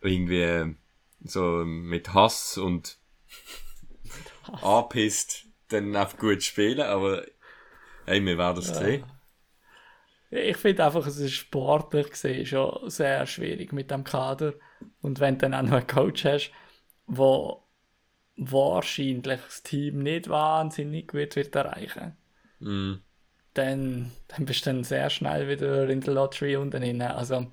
Speaker 4: irgendwie äh, so mit Hass und anpisst dann einfach gut spielen, aber hey, wir werden es sehen.
Speaker 3: Ich finde einfach, es ist sportlich gesehen schon sehr schwierig mit dem Kader. Und wenn du dann auch noch einen Coach hast, wo wahrscheinlich das Team nicht wahnsinnig gut wird erreichen,
Speaker 4: Mm.
Speaker 3: dann, dann bist du dann sehr schnell wieder in der Lottery unten drin. Also,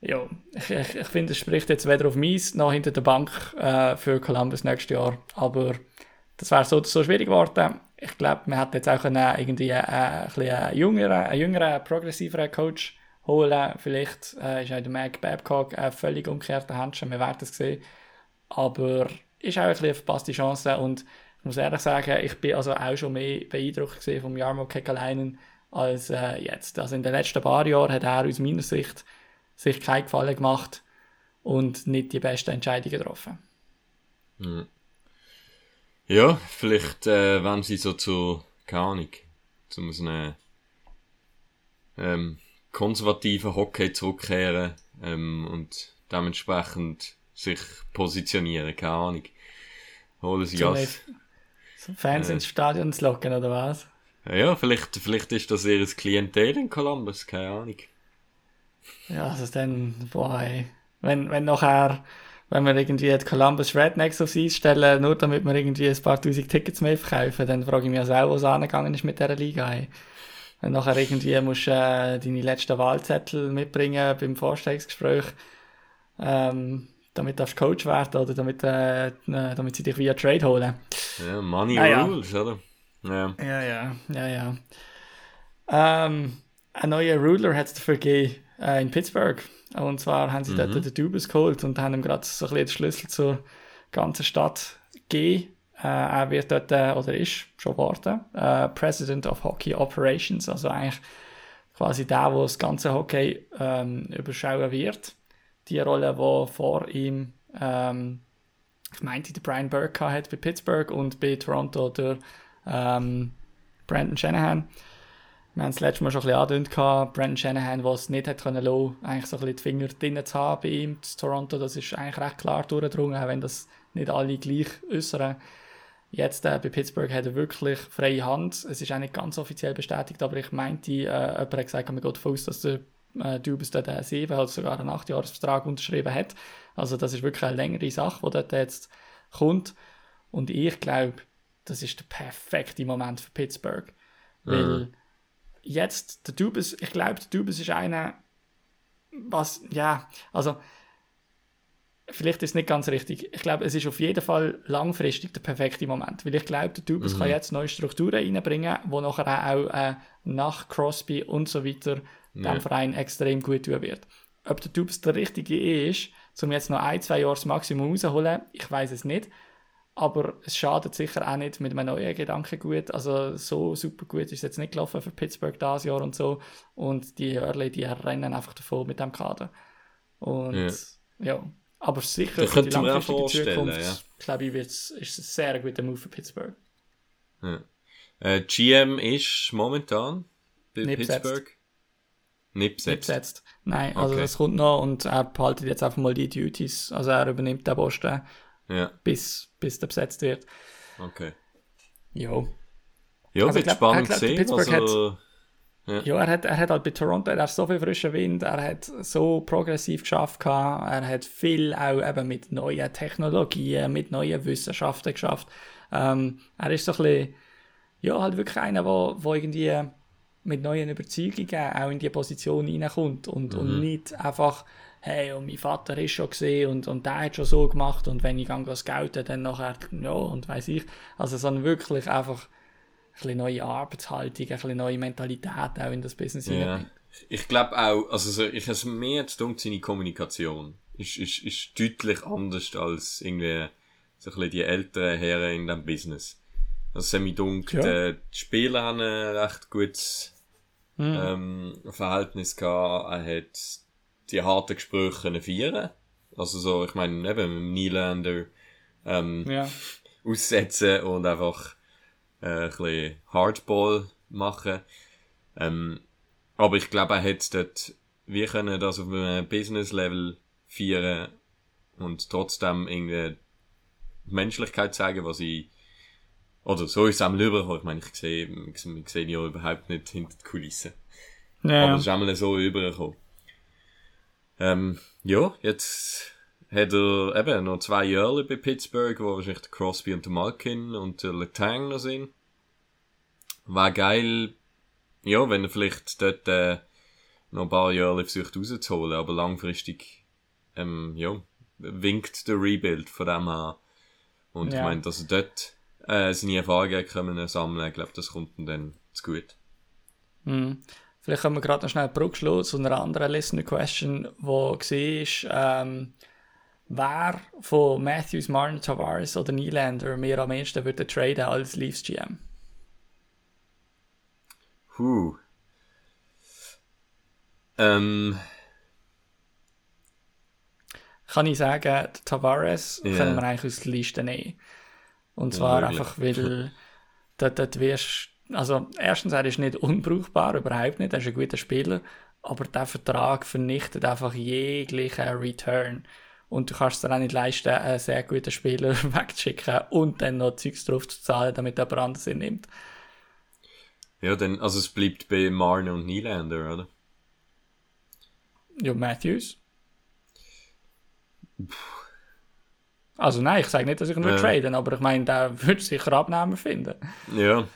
Speaker 3: ja, ich, ich, ich finde, es spricht jetzt weder auf Mies noch hinter der Bank äh, für Columbus nächstes Jahr. Aber das wäre so, so schwierig geworden. Ich glaube, man hätte jetzt auch können, irgendwie äh, ein bisschen einen jüngeren, einen jüngeren, progressiveren Coach holen. Vielleicht äh, ist auch der Mike Babcock ein völlig umgekehrter Handschuh. Wir werden es sehen. Aber ist auch ein bisschen eine verpasste Chance. Und ich muss ehrlich sagen, ich bin also auch schon mehr beeindruckt vom Jarmo Kekalainen als äh, jetzt. Also in den letzten paar Jahren hat er aus meiner Sicht sich keinen Gefallen gemacht und nicht die besten Entscheidungen getroffen.
Speaker 4: Ja, vielleicht, äh, wenn sie so zu, keine Ahnung, zu einem ähm, konservativen Hockey zurückkehren ähm, und dementsprechend sich positionieren, keine Ahnung. Holen sie Gas.
Speaker 3: Fans
Speaker 4: Äh.
Speaker 3: ins Stadion zu locken, oder was?
Speaker 4: Ja, vielleicht, vielleicht ist das ihr Klientel in Columbus, keine Ahnung.
Speaker 3: Ja, also dann, boah, ey. Wenn, wenn nachher, wenn wir irgendwie die Columbus Rednecks aufs Eis stellen, nur damit wir irgendwie ein paar tausend Tickets mehr verkaufen, dann frage ich mich also auch, wo es angegangen ist mit dieser Liga, ey. Wenn nachher irgendwie musst äh, deine letzten Wahlzettel mitbringen beim Vorstellungsgespräch, ähm, damit darfst du Coach werden oder damit, äh, damit sie dich via Trade holen.
Speaker 4: Ja, Money
Speaker 3: Ah, ja.
Speaker 4: Rules, oder? Ja.
Speaker 3: Ja, ja, ja, ja. Ähm, ein neuer Ruler hat es dafür gegeben äh, in Pittsburgh. Und zwar haben sie dort den Dubus geholt und haben ihm gerade so ein bisschen den Schlüssel zur ganzen Stadt gegeben. Äh, er wird dort, äh, oder ist schon geworden, äh, President of Hockey Operations, also eigentlich quasi der, der das ganze Hockey ähm, überschauen wird. Die Rolle, die vor ihm, ähm, ich meinte, der Brian Burke hat bei Pittsburgh und bei Toronto der ähm, Brandon Shanahan. Wir haben es letztes Mal schon ein bisschen angedeutet, Brandon Shanahan, der es nicht hat können lassen, eigentlich so ein bisschen die Finger drin zu haben bei ihm, zu Toronto, das ist eigentlich recht klar durchgedrungen, auch wenn das nicht alle gleich äußern. Jetzt äh, bei Pittsburgh hat er wirklich freie Hand. Es ist auch nicht ganz offiziell bestätigt, aber ich meinte, äh, jemand hat gesagt, man geht aus, dass der äh, Dubus dort einen 7, also sogar einen 8-Jahres-Vertrag unterschrieben hat. Also das ist wirklich eine längere Sache, die dort jetzt kommt. Und ich glaube, das ist der perfekte Moment für Pittsburgh. Weil jetzt der Dubus, ich glaube, der Dubus ist einer, was, ja, also vielleicht ist es nicht ganz richtig. Ich glaube, es ist auf jeden Fall langfristig der perfekte Moment, weil ich glaube, der Dubus kann jetzt neue Strukturen reinbringen, wo nachher auch äh, nach Crosby und so weiter dem Verein extrem gut tun wird. Ob der Dubus der richtige ist, um jetzt noch ein, zwei Jahre das Maximum rauszuholen, ich weiß es nicht. Aber es schadet sicher auch nicht mit einem neuen Gedankengut. Also so super gut ist es jetzt nicht gelaufen für Pittsburgh dieses Jahr und so. Und die Hörle, die rennen einfach davon mit dem Kader. Und ja,
Speaker 4: Ja.
Speaker 3: aber sicher
Speaker 4: Das
Speaker 3: für die langfristige Zukunft,
Speaker 4: ja.
Speaker 3: glaube ich, wird's, ist es ein sehr guter Move für Pittsburgh.
Speaker 4: Äh, GM ist momentan bei
Speaker 3: Nicht besetzt.
Speaker 4: Pittsburgh. Nicht
Speaker 3: Nicht
Speaker 4: besetzt.
Speaker 3: besetzt. Nein, also
Speaker 4: Okay.
Speaker 3: das kommt noch und er behaltet jetzt einfach mal die Duties. Also er übernimmt den Posten,
Speaker 4: Ja,
Speaker 3: bis, bis der besetzt wird.
Speaker 4: okay.
Speaker 3: Jo.
Speaker 4: Ja,
Speaker 3: Also
Speaker 4: wird
Speaker 3: glaub-
Speaker 4: spannend
Speaker 3: glaub,
Speaker 4: sehen. Also,
Speaker 3: Ja, er hat, er hat halt bei Toronto er hat so viel frischen Wind, er hat so progressiv geschafft, gehabt, er hat viel auch eben mit neuen Technologien, mit neuen Wissenschaften geschafft. Ähm, er ist so ein bisschen, ja, halt wirklich einer, wo, wo irgendwie mit neuen Überzeugungen auch in die Position reinkommt und, und nicht einfach, hey, und mein Vater ist schon gesehen und, und der hat schon so gemacht und wenn ich gehe das Geld, dann nachher, ja, und weiß ich. Also, sondern wirklich einfach ein bisschen neue Arbeitshaltung, ein bisschen neue Mentalität auch in das Business
Speaker 4: ja. Ich glaube auch, also so, ich habe mehr zu tun, seine Kommunikation ist, ist, ist deutlich anders als irgendwie so ein bisschen die älteren Herren in diesem Business. Also, hat mich dunkel,
Speaker 3: Ja.
Speaker 4: äh, die Spieler haben ein recht gutes ähm, Verhältnis gehabt. Er hat die harten Gespräche können führen. Also so, ich meine, eben mit dem Nylander ähm,
Speaker 3: Ja.
Speaker 4: aussetzen und einfach äh, ein bisschen Hardball machen. Ähm, aber ich glaube, er hat dort, wir können das auf einem Business-Level feiern und trotzdem irgendwie Menschlichkeit zeigen, was ich oder so ist es einmal rübergekommen. Ich meine, ich sehe, wir sehen ja überhaupt nicht hinter die Kulissen. Aber
Speaker 3: Ja.
Speaker 4: es ist einmal so rübergekommen. Ähm, ja, jetzt hat er eben noch zwei Jahre bei Pittsburgh, wo wahrscheinlich der Crosby und der Malkin und der Letang noch sind. War geil, ja, wenn er vielleicht dort äh, noch ein paar Jahre versucht rauszuholen, aber langfristig, ähm, ja, winkt der Rebuild von dem her. Und ich
Speaker 3: Ja.
Speaker 4: meine, dass er dort äh, seine Erfahrungen können sammeln, ich glaube, das kommt ihm dann zu gut.
Speaker 3: Mhm. Vielleicht können wir gerade noch schnell eine Brücke schlagen zu einer anderen Listener Question, wo war, ähm, wer von Matthews, Martin, Tavares oder Nylander mir am ehesten würde traden als Leafs GM?
Speaker 4: Huh. Ähm,
Speaker 3: kann ich sagen, Tavares
Speaker 4: Ja.
Speaker 3: können wir eigentlich aus der Liste nehmen. Und zwar
Speaker 4: wirklich.
Speaker 3: einfach, weil dort, dort wirst also erstens, er ist nicht unbrauchbar, überhaupt nicht, er ist ein guter Spieler, aber der Vertrag vernichtet einfach jeglichen Return. Und du kannst es dir auch nicht leisten, einen sehr guten Spieler wegzuschicken und dann noch Zeugs drauf zu zahlen, damit jemand anderes ihn nimmt.
Speaker 4: Ja, dann, also es bleibt bei Marner und Nylander, oder?
Speaker 3: Ja, Matthews. Also nein, ich sage nicht, dass ich ihn
Speaker 4: Ja.
Speaker 3: ja. traden aber ich meine, der würde sicher Abnehmer finden.
Speaker 4: Ja,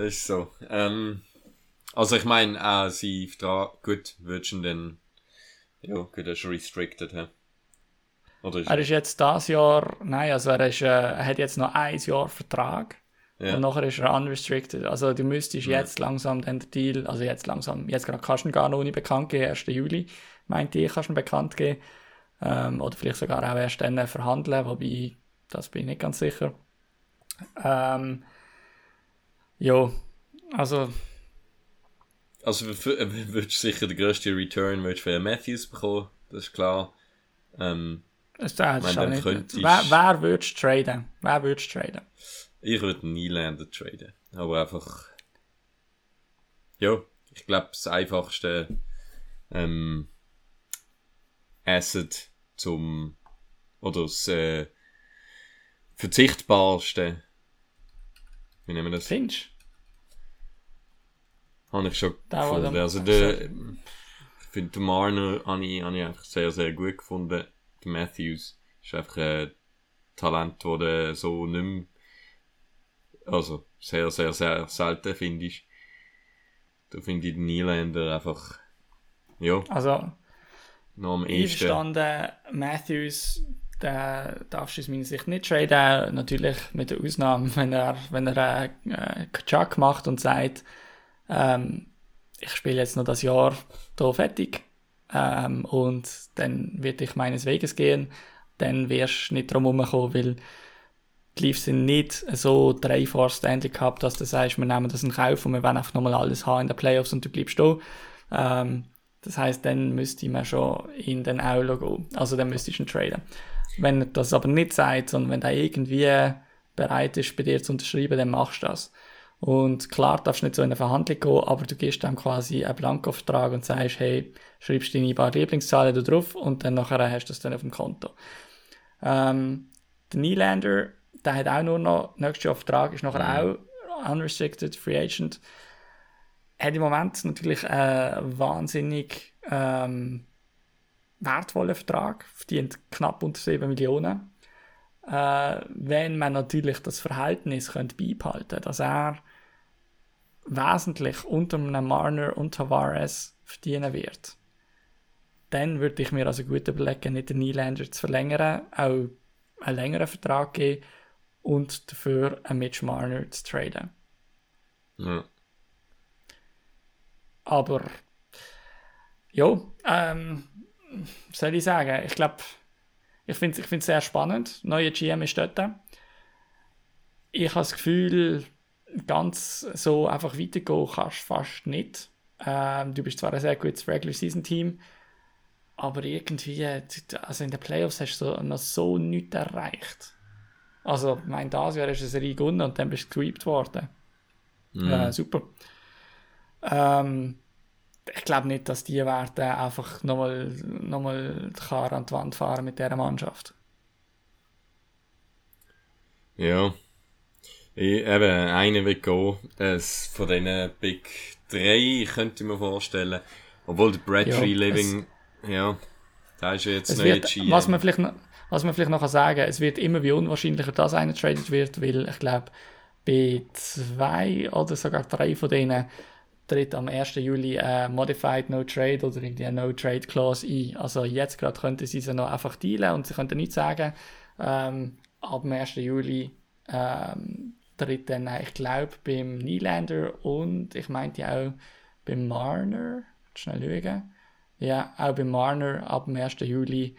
Speaker 4: das ist so. Ähm, also ich meine, äh, sie Vertrag, gut, würdest du ihn dann, ja, gut, er ist restricted, hä? Oder ist
Speaker 3: Er ist jetzt das Jahr, nein, also er, ist, äh, er hat jetzt noch ein Jahr Vertrag
Speaker 4: ja.
Speaker 3: und nachher ist er unrestricted. Also du müsstest jetzt langsam den Deal, also jetzt langsam, jetzt gerade kannst du ihn gar noch nicht bekannt geben, 1. Juli, meinte ich, kannst du ihn bekannt geben. Ähm, oder vielleicht sogar auch erst dann verhandeln, wobei, das bin ich nicht ganz sicher. Ähm, ja, also
Speaker 4: Also äh, würdest du sicher den grössten Return würdest du für Matthews bekommen, das ist klar. Ähm,
Speaker 3: das ist auch nicht,
Speaker 4: könntest-
Speaker 3: wer, wer würdest du traden? Wer würdest du traden?
Speaker 4: ich würde Nylander traden, aber einfach, ja, ich glaube das einfachste ähm, Asset zum, oder das äh, verzichtbarste, wie nennen wir das?
Speaker 3: Findest
Speaker 4: Habe ich schon
Speaker 3: Der, der
Speaker 4: gefunden. Also der, ich finde den Marner habe ich, habe ich einfach sehr, sehr gut gefunden. Der Matthews ist einfach ein Talent, das du so nicht mehr, also sehr, sehr, sehr selten findest. Da finde ich den Nylander einfach, ja,
Speaker 3: Also,
Speaker 4: noch am ehesten.
Speaker 3: Matthews, der darfst du aus meiner Sicht nicht traden. Natürlich mit der Ausnahme, wenn er, wenn er äh, äh, Chuck macht und sagt, ähm, ich spiele jetzt noch das Jahr hier fertig ähm, und dann wird ich meines Weges gehen, dann wirst du nicht drum herumkommen, weil die Leafs sind nicht so drei vor Stanley Cup, dass du sagst, wir nehmen das in Kauf und wir wollen einfach nochmal alles haben in den Playoffs und du bleibst da. Ähm, das heißt, dann müsste man schon in den Aulo gehen. Also dann müsstest du ihn traden. Wenn er das aber nicht sagt, sondern wenn er irgendwie bereit ist, bei dir zu unterschreiben, dann machst du das. Und klar darfst du nicht so in eine Verhandlung gehen, aber du gibst dann quasi einen Blankovertrag und sagst, hey, schreibst deine paar Lieblingszahlen da drauf und dann nachher hast du das dann auf dem Konto. Ähm, der Nylander, der hat auch nur noch nächstes Jahr Vertrag, ist nachher auch unrestricted free agent. Hat im Moment natürlich einen wahnsinnig ähm, wertvollen Vertrag, verdient knapp unter 7 Millionen. Äh, wenn man natürlich das Verhältnis könnte beibehalten dass er wesentlich unter einem Marner und Tavares verdienen wird, dann würde ich mir also gut überlegen, nicht den Nylander zu verlängern, auch einen längeren Vertrag geben und dafür einen Mitch Marner zu traden.
Speaker 4: Ja.
Speaker 3: Aber ja, ähm, soll ich sagen? Ich glaube, ich finde es sehr spannend. Neue GM ist dort. Ich habe das Gefühl, ganz so einfach weitergehen kannst du fast nicht. Ähm, du bist zwar ein sehr gutes Regular Season Team, aber irgendwie, also in den Playoffs hast du noch so nichts erreicht. Also, ich meine, das Jahr eine Serie gewonnen und dann bist du gesweept worden. Ja, super. Ähm, ich glaube nicht, dass die werden einfach nochmal noch mal die Karre an die Wand fahren mit dieser Mannschaft.
Speaker 4: Ja. Ich, eben, einer wird gehen. Es, von diesen Big 3 könnte ich mir vorstellen. Obwohl der Bradtree
Speaker 3: Ja,
Speaker 4: Living, ja, da ist ja jetzt
Speaker 3: Es
Speaker 4: neue
Speaker 3: wird,
Speaker 4: GM.
Speaker 3: was, man vielleicht noch, was man vielleicht noch sagen kann, es wird immer wie unwahrscheinlicher, dass einer traded wird, weil ich glaube, bei zwei oder sogar drei von denen tritt am 1. Juli ein Modified No Trade oder irgendwie No Trade Clause ein. Also jetzt gerade könnten sie sie noch einfach dealen und sie könnten nichts sagen. Ähm, ab dem 1. Juli ähm, tritt dann, äh, ich glaube, beim Nylander und ich meinte auch beim Marner, schnell schauen. Ja, auch beim Marner ab dem 1. Juli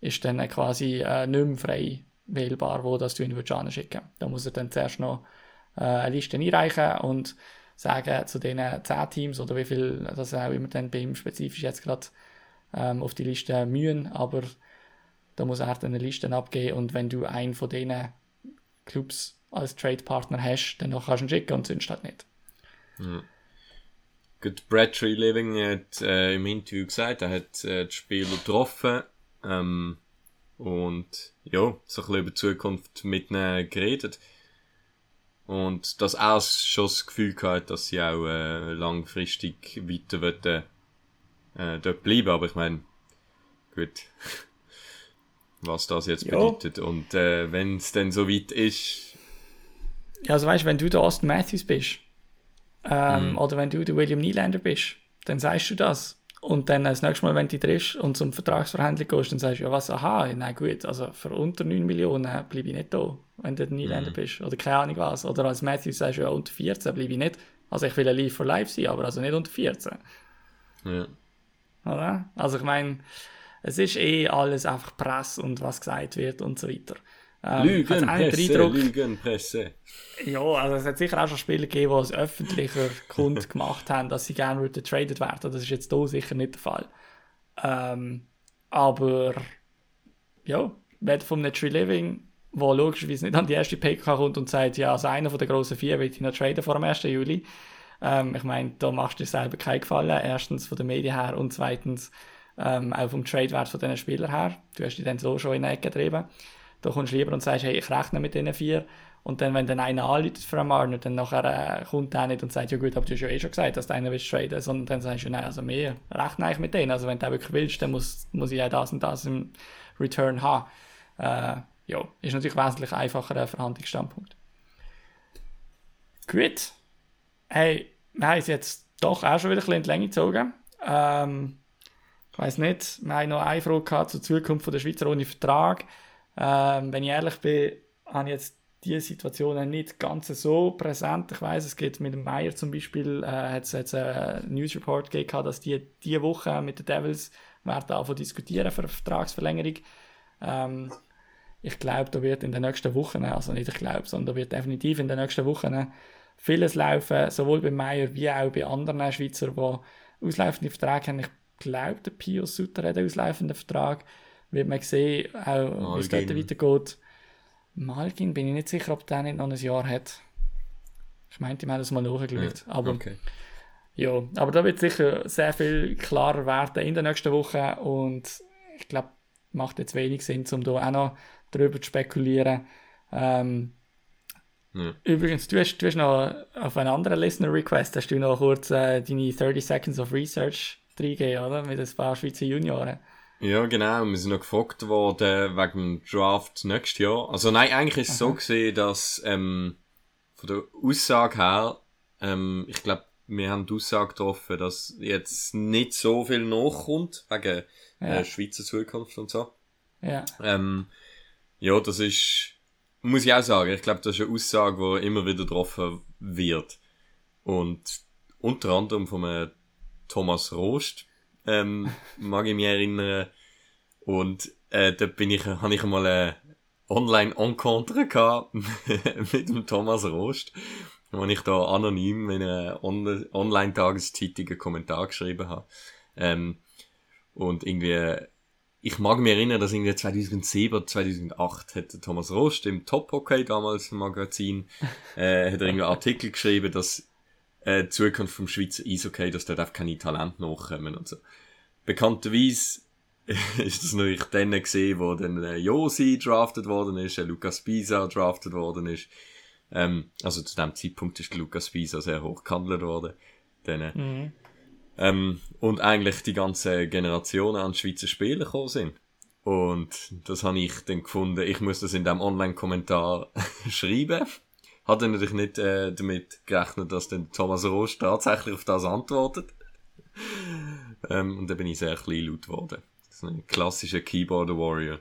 Speaker 3: ist dann quasi äh, nicht mehr frei wählbar, wo das du ihn anschicken Da muss er dann zuerst noch äh, eine Liste einreichen und sagen zu den 10 Teams oder wie viel das auch immer dann bei ihm spezifisch jetzt gerade ähm, auf die Liste mühen, aber da muss er dann eine Liste abgeben und wenn du einen von diesen Clubs als Trade-Partner hast, dann kannst du ihn schicken und sonst halt nicht.
Speaker 4: Gut, Bradtree Living hat äh, im Interview gesagt, er hat äh, die Spieler getroffen ähm, und ja, so ein bisschen über die Zukunft mit ihnen geredet. Und dass er schon das Gefühl hat, dass sie auch äh, langfristig weiter wollen, äh, dort bleiben. Aber ich meine, gut, was das jetzt
Speaker 3: Ja.
Speaker 4: bedeutet. Und äh, wenn es dann so weit ist,
Speaker 3: Ja, also weißt du, wenn du der Austin Matthews bist, ähm,
Speaker 4: Mhm.
Speaker 3: oder wenn du der William Nylander bist, dann sagst du das. Und dann das nächste Mal, wenn du triffst und zum Vertragsverhandlung gehst, dann sagst du, ja was, aha, na gut, also für unter 9 Millionen bleibe ich nicht da, wenn du der Nylander
Speaker 4: Mhm.
Speaker 3: bist. Oder keine Ahnung was. Oder als Matthews sagst du, ja unter 14 bleibe ich nicht. Also ich will ein Live for Life sein, aber also nicht unter 14.
Speaker 4: ja,
Speaker 3: Oder? Also ich meine, es ist eh alles einfach Presse und was gesagt wird und so weiter. Ähm,
Speaker 4: Lügenpresse, Lügenpresse.
Speaker 3: ja, also es hat sicher auch schon Spieler gegeben, die es öffentlicher kund gemacht haben, dass sie gerne würden traded werden. Das ist jetzt hier sicher nicht der Fall. Ähm, aber ja, wenn von einem Tree Living, wo logischerweise nicht an die erste PK kommt und sagt, ja, als einer von den grossen vier will ich noch traden vor dem 1. Juli. Ähm, ich meine, da machst du dir selber keinen Gefallen. Erstens von den Medien her und zweitens ähm, auch vom Tradewert von diesen Spielern her. Du hast dich dann so schon in die Ecke getrieben. Da kommst du lieber und sagst, hey, ich rechne mit diesen vier. Und dann, wenn dann einer anruft für einen Marner, dann nachher äh, kommt der nicht und sagt, ja gut, aber du hast ja eh schon gesagt, dass du einen willst traden, sondern dann sagst du, nein, also mehr rechne eigentlich mit denen. Also wenn du wirklich willst, dann muss, muss ich ja das und das im Return haben. Äh, ja, ist natürlich wesentlich einfacher ein Verhandlungsstandpunkt. Gut. Hey, wir haben es jetzt doch auch schon wieder ein bisschen in die Länge gezogen. Ähm, ich weiss nicht, wir haben noch eine Frage zur Zukunft von der Schweizer ohne Vertrag. Ähm, wenn ich ehrlich bin, habe ich jetzt diese Situationen nicht ganz so präsent. Ich weiß, es geht mit dem Meier zum Beispiel, äh, hat es einen News Report gegeben, dass die diese Woche mit den Devils werden anfangen diskutieren für eine Vertragsverlängerung. Ähm, ich glaube, da wird in den nächsten Wochen, also nicht ich glaube, sondern da wird definitiv in den nächsten Wochen vieles laufen, sowohl bei Meier wie auch bei anderen Schweizer, die auslaufende Verträge haben. Ich glaube, der Pius Sutter hat einen auslaufenden Vertrag. Wird man sehen, auch wie es dort weitergeht. Malgin bin ich nicht sicher, ob der nicht noch ein Jahr hat. Ich meinte, ich habe das mal nachgeschaut. aber
Speaker 4: Okay.
Speaker 3: ja, aber da wird sicher sehr viel klarer werden in den nächsten Wochen und ich glaube, macht jetzt wenig Sinn, um da auch noch drüber zu spekulieren. Ähm,
Speaker 4: Ja.
Speaker 3: Übrigens, du hast, du hast noch auf einen anderen Listener-Request, hast du noch kurz äh, deine 30 Seconds of Research reingegeben, oder? Mit ein paar Schweizer Junioren.
Speaker 4: Ja, genau. Wir sind noch gefragt worden wegen dem Draft nächstes Jahr. Also nein, eigentlich ist es so gesehen, dass ähm, von der Aussage her, ähm, ich glaube, wir haben die Aussage getroffen, dass jetzt nicht so viel nachkommt wegen
Speaker 3: Ja.
Speaker 4: äh, Schweizer Zukunft und so.
Speaker 3: Ja,
Speaker 4: Ähm, ja, das ist, muss ich auch sagen, ich glaube, das ist eine Aussage, die immer wieder getroffen wird. Und unter anderem von Thomas Rost, ähm, mag ich mich erinnern. Und äh, da bin ich, habe ich einmal eine Online-Encontre gehabt mit dem Thomas Rost, wo ich da anonym in einer On Online-Tageszeitung einen Kommentar geschrieben habe. Ähm, und irgendwie ich mag mich erinnern, dass irgendwie 2007 oder 2008 hat Thomas Rost im Top Hockey damals im Magazin, äh, hat er irgendwie einen Artikel geschrieben, dass äh, die Zukunft vom Schweizer Eishockey, dass dort einfach keine Talente nachkommen und so. Bekannterweise ist das natürlich dann gesehen, wo dann äh, Josi drafted worden ist, äh, Lukas Pisa drafted worden ist. Ähm, also zu dem Zeitpunkt ist der Lukas Pisa sehr hoch gehandelt worden. Dann, äh,
Speaker 3: mhm.
Speaker 4: ähm, und eigentlich die ganze Generationen an Schweizer Spielern gekommen sind. Und das habe ich dann gefunden, ich muss das in dem Online-Kommentar schreiben. Hatte natürlich nicht äh, damit gerechnet, dass dann Thomas Rost tatsächlich auf das antwortet. ähm, und da bin ich sehr klein laut geworden. Das ist ein klassischer Keyboard-Warrior.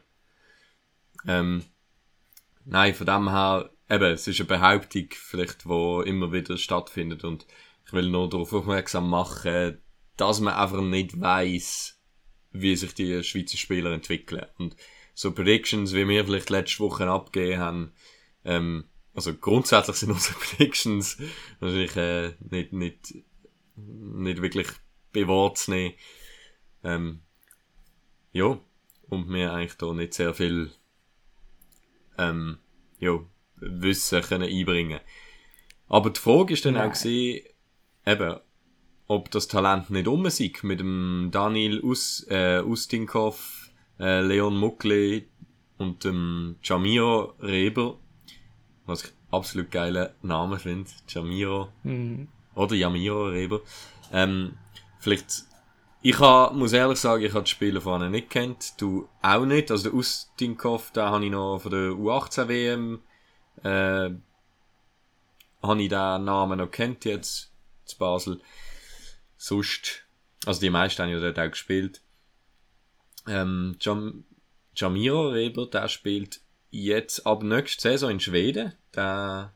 Speaker 4: Ähm, nein, von dem her, eben, es ist eine Behauptung, vielleicht, wo immer wieder stattfindet und ich will nur darauf aufmerksam machen, dass man einfach nicht weiß, wie sich die Schweizer Spieler entwickeln. Und so Predictions, wie wir vielleicht letzte Woche abgegeben haben, ähm, also grundsätzlich sind unsere Predictions natürlich äh, nicht, nicht, nicht wirklich bewahrt zu nehmen. Ähm, ja, und mir eigentlich da nicht sehr viel ähm, ja, Wissen können einbringen Aber die Frage ist dann
Speaker 3: Nein.
Speaker 4: auch gesehen, eben, ob das Talent nicht um ist mit dem Daniel Us, äh, Ustinkov, äh, Leon Muckle und dem Jamir Reber. Was ich absolut geilen Namen finde. Jamiro.
Speaker 3: Mhm.
Speaker 4: Oder Jamiro Reber. Ähm, vielleicht, ich ha, muss ehrlich sagen, ich habe die Spieler vorne nicht kennt. Du auch nicht. Also der Ustinkov, den habe ich noch von der U18 WM, äh, habe ich den Namen noch kennt jetzt, zu Basel. Sonst, also die meisten haben ja dort auch gespielt. Ähm, Jam, Jamiro Reber, der spielt jetzt ab nächster Saison in Schweden. Der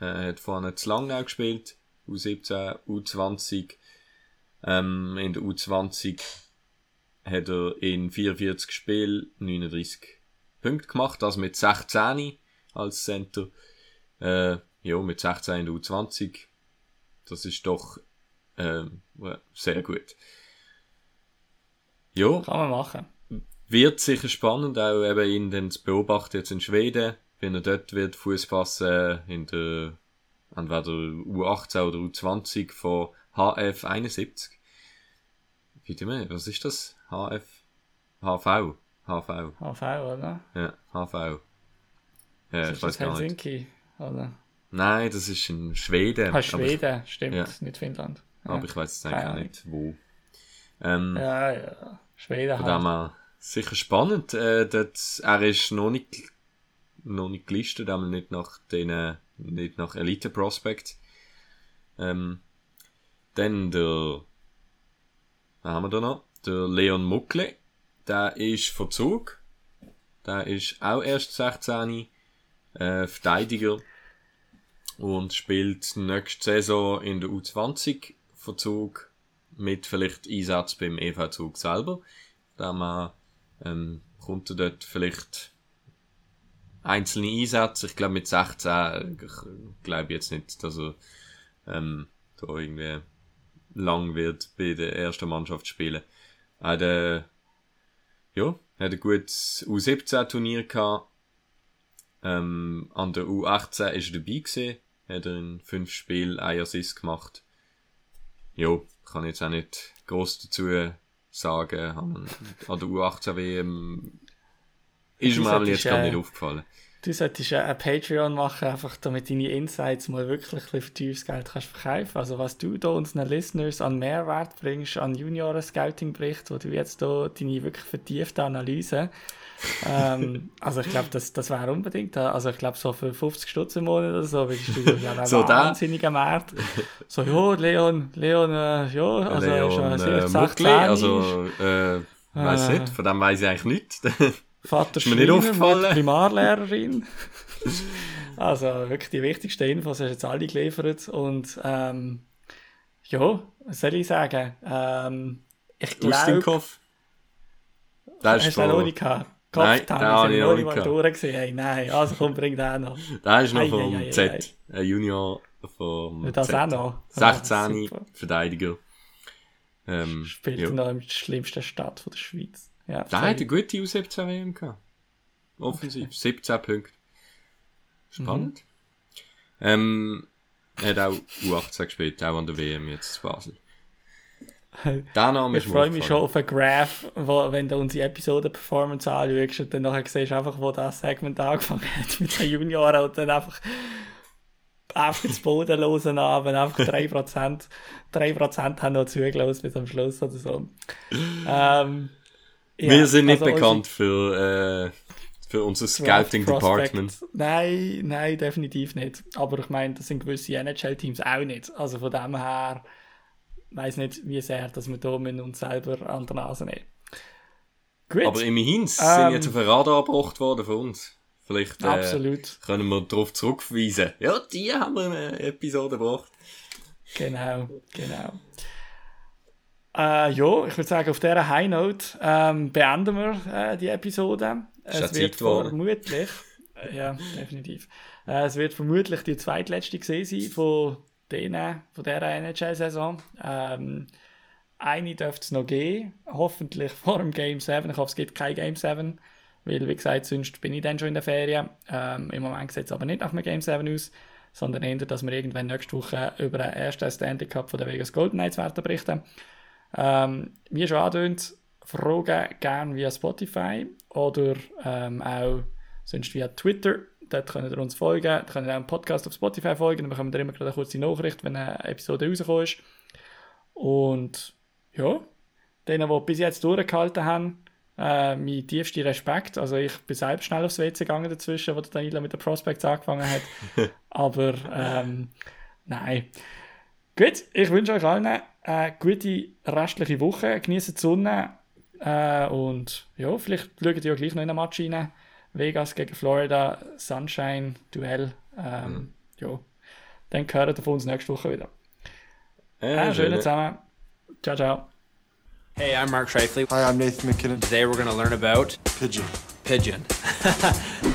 Speaker 4: äh, hat vorne zu Langnau gespielt. U17, U20. Ähm, in der U20 hat er in 44 Spielen 39 Punkte gemacht, also mit 16 als Center. Äh, ja, mit 16 in der U20. Das ist doch äh, sehr gut. Ja,
Speaker 3: Kann man machen.
Speaker 4: Wird sicher spannend, auch eben ihn dann zu beobachten jetzt in Schweden, wenn er dort wird Fuß fassen in der entweder U18 oder U20 von HF 71. Bitte mehr, was ist das? HF? HV? HV.
Speaker 3: HV, oder?
Speaker 4: Ja, HV. Ja,
Speaker 3: Ist
Speaker 4: ich
Speaker 3: das
Speaker 4: weiß gar nicht.
Speaker 3: Helsinki? Oder?
Speaker 4: Nein, das ist in Schweden.
Speaker 3: Ah, Schweden, stimmt,
Speaker 4: ja.
Speaker 3: nicht Finnland.
Speaker 4: Ich, aber ich weiß jetzt eigentlich nicht, wo. Ähm,
Speaker 3: Ja, ja. Schweden halt.
Speaker 4: Sicher spannend. Äh, dort, er ist noch nicht, noch nicht gelistet, aber nicht nach den, nicht nach Elite Prospect. Ähm, dann der, was haben wir da noch? Der Leon Muckle. Der ist Verzug. Der ist auch erst 16, äh, Verteidiger. Und spielt nächste Saison in der U20 Verzug mit vielleicht Einsatz beim EV Zug selber. Da man, ähm, kommt er dort vielleicht einzelne Einsätze. Ich glaube mit 16, ich glaube jetzt nicht, dass er ähm, da irgendwie lang wird bei der ersten Mannschaft spielen. Hat, äh, ja, hat ein gutes U17-Turnier gehabt. Ähm, an der U18 ist er dabei gewesen. Hat er in fünf Spielen ein Assist gemacht. Jo, kann jetzt auch nicht groß dazu sagen. An der U18 WM ist mir
Speaker 3: solltest,
Speaker 4: gerade
Speaker 3: äh,
Speaker 4: nicht aufgefallen.
Speaker 3: Du solltest ja ein Patreon machen, einfach damit deine Insights mal wirklich für teures Geld kannst verkaufen. Also was du da unseren Listeners an Mehrwert bringst, an Junioren-Scouting-Bericht, wo du jetzt da deine wirklich vertiefte Analyse, ähm, also ich glaube, das, das wäre unbedingt, also ich glaube so für 50 Stutz im Monat oder so, würdest du einen
Speaker 4: So da?
Speaker 3: wahnsinnigen Markt. So, ja, Leon, Leon, äh, ja, also
Speaker 4: Leon,
Speaker 3: ist ja
Speaker 4: äh,
Speaker 3: 16,
Speaker 4: Muckli, also, äh, weiss
Speaker 3: Äh.
Speaker 4: nicht, von dem weiss ich eigentlich nichts.
Speaker 3: Vater
Speaker 4: Ist mir nicht
Speaker 3: Schreiner,
Speaker 4: aufgefallen.
Speaker 3: Primarlehrerin. also wirklich die wichtigsten Infos hast du jetzt alle geliefert. Und ähm, ja, was soll ich sagen? Ähm, ich glaube, hast
Speaker 4: ist
Speaker 3: du noch
Speaker 4: von,
Speaker 3: nicht gehabt?
Speaker 4: Nein, habe
Speaker 3: habe
Speaker 4: ich nicht
Speaker 3: mal durchgesehen. Hey, nein, also komm, bring den noch.
Speaker 4: der ist noch
Speaker 3: Ei,
Speaker 4: vom
Speaker 3: ei, ei,
Speaker 4: Z. Ein Junior vom
Speaker 3: das
Speaker 4: Z.
Speaker 3: auch noch. Ah,
Speaker 4: 16
Speaker 3: super.
Speaker 4: Verteidiger. Ähm,
Speaker 3: Spielt
Speaker 4: ja.
Speaker 3: noch in der schlimmsten Stadt von der Schweiz. Ja,
Speaker 4: Der hat eine gute U17 WM gehabt. Offensiv. 17 Punkte. Spannend.
Speaker 3: Mhm.
Speaker 4: Ähm, er hat auch U18 gespielt, auch an der WM jetzt zu Basel. Der Name
Speaker 3: Ich freue mich schon auf einen Graph, wo, wenn du unsere Episoden-Performance anschaust und dann nachher siehst du einfach, wo das Segment angefangen hat mit den Junioren und dann einfach einfach ins Bodenlosen an, wenn einfach 3%, 3% haben noch zugelassen bis am Schluss oder so. Ähm, ja,
Speaker 4: Wir sind nicht
Speaker 3: also
Speaker 4: bekannt für, äh, für unser Scouting Department.
Speaker 3: Nein, nein, definitiv nicht. Aber ich meine, das sind gewisse NHL-Teams auch nicht. Also von dem her weiß nicht, wie sehr, dass wir da uns selber an der Nase nehmen. Gut.
Speaker 4: Aber immerhin
Speaker 3: Ähm,
Speaker 4: sind jetzt auf ein Radar gebracht worden von uns. Vielleicht äh, können wir darauf zurückverweisen. Ja, die haben wir in eine Episode gebracht.
Speaker 3: genau, genau. Äh, ja, ich würde sagen, auf dieser High Note ähm, beenden wir äh, die Episode.
Speaker 4: Ist
Speaker 3: Es wird
Speaker 4: Zeit geworden.
Speaker 3: vermutlich, äh, ja, definitiv. Äh, es wird vermutlich die zweitletzte gesehen sein von denen, von dieser NHL-Saison. Ähm, eine dürfte es noch geben, hoffentlich vor dem Game 7. Ich hoffe, es gibt kein Game 7, weil, wie gesagt, sonst bin ich dann schon in der Ferien. Ähm, Im Moment sieht es aber nicht nach einem Game 7 aus, sondern eher, dass wir irgendwann nächste Woche über den ersten Stanley Cup von der Vegas Golden Knights werden berichten. Ähm, wie schon angedeutet, Fragen gerne via Spotify oder ähm, auch sonst via Twitter. Dort könnt ihr uns folgen. Ihr könnt auch einen Podcast auf Spotify folgen. Dann bekommt ihr immer gerade eine kurze Nachricht, wenn eine Episode rausgekommen ist. Und ja, denen, die bis jetzt durchgehalten haben, äh, mein tiefster Respekt. Also ich bin selbst schnell aufs WC gegangen dazwischen, wo der Danilo mit den Prospects angefangen hat. Aber ähm, nein. Gut, ich wünsche euch allen eine gute restliche Woche. Genießt die Sonne. Äh, und ja, vielleicht schaut ihr ja gleich noch in den Match rein. Vegas gegen Florida, Sunshine, Duell. Ähm,
Speaker 4: Mhm.
Speaker 3: Ja, dann hören wir von uns nächste Woche wieder.
Speaker 4: Ja,
Speaker 3: Äh, schönen zusammen. Ciao, ciao.
Speaker 5: Hey, I'm Mark Shifley.
Speaker 6: Hi, I'm Nathan McKinnon.
Speaker 5: Today we're going to learn about
Speaker 6: Pigeon.
Speaker 5: pigeon.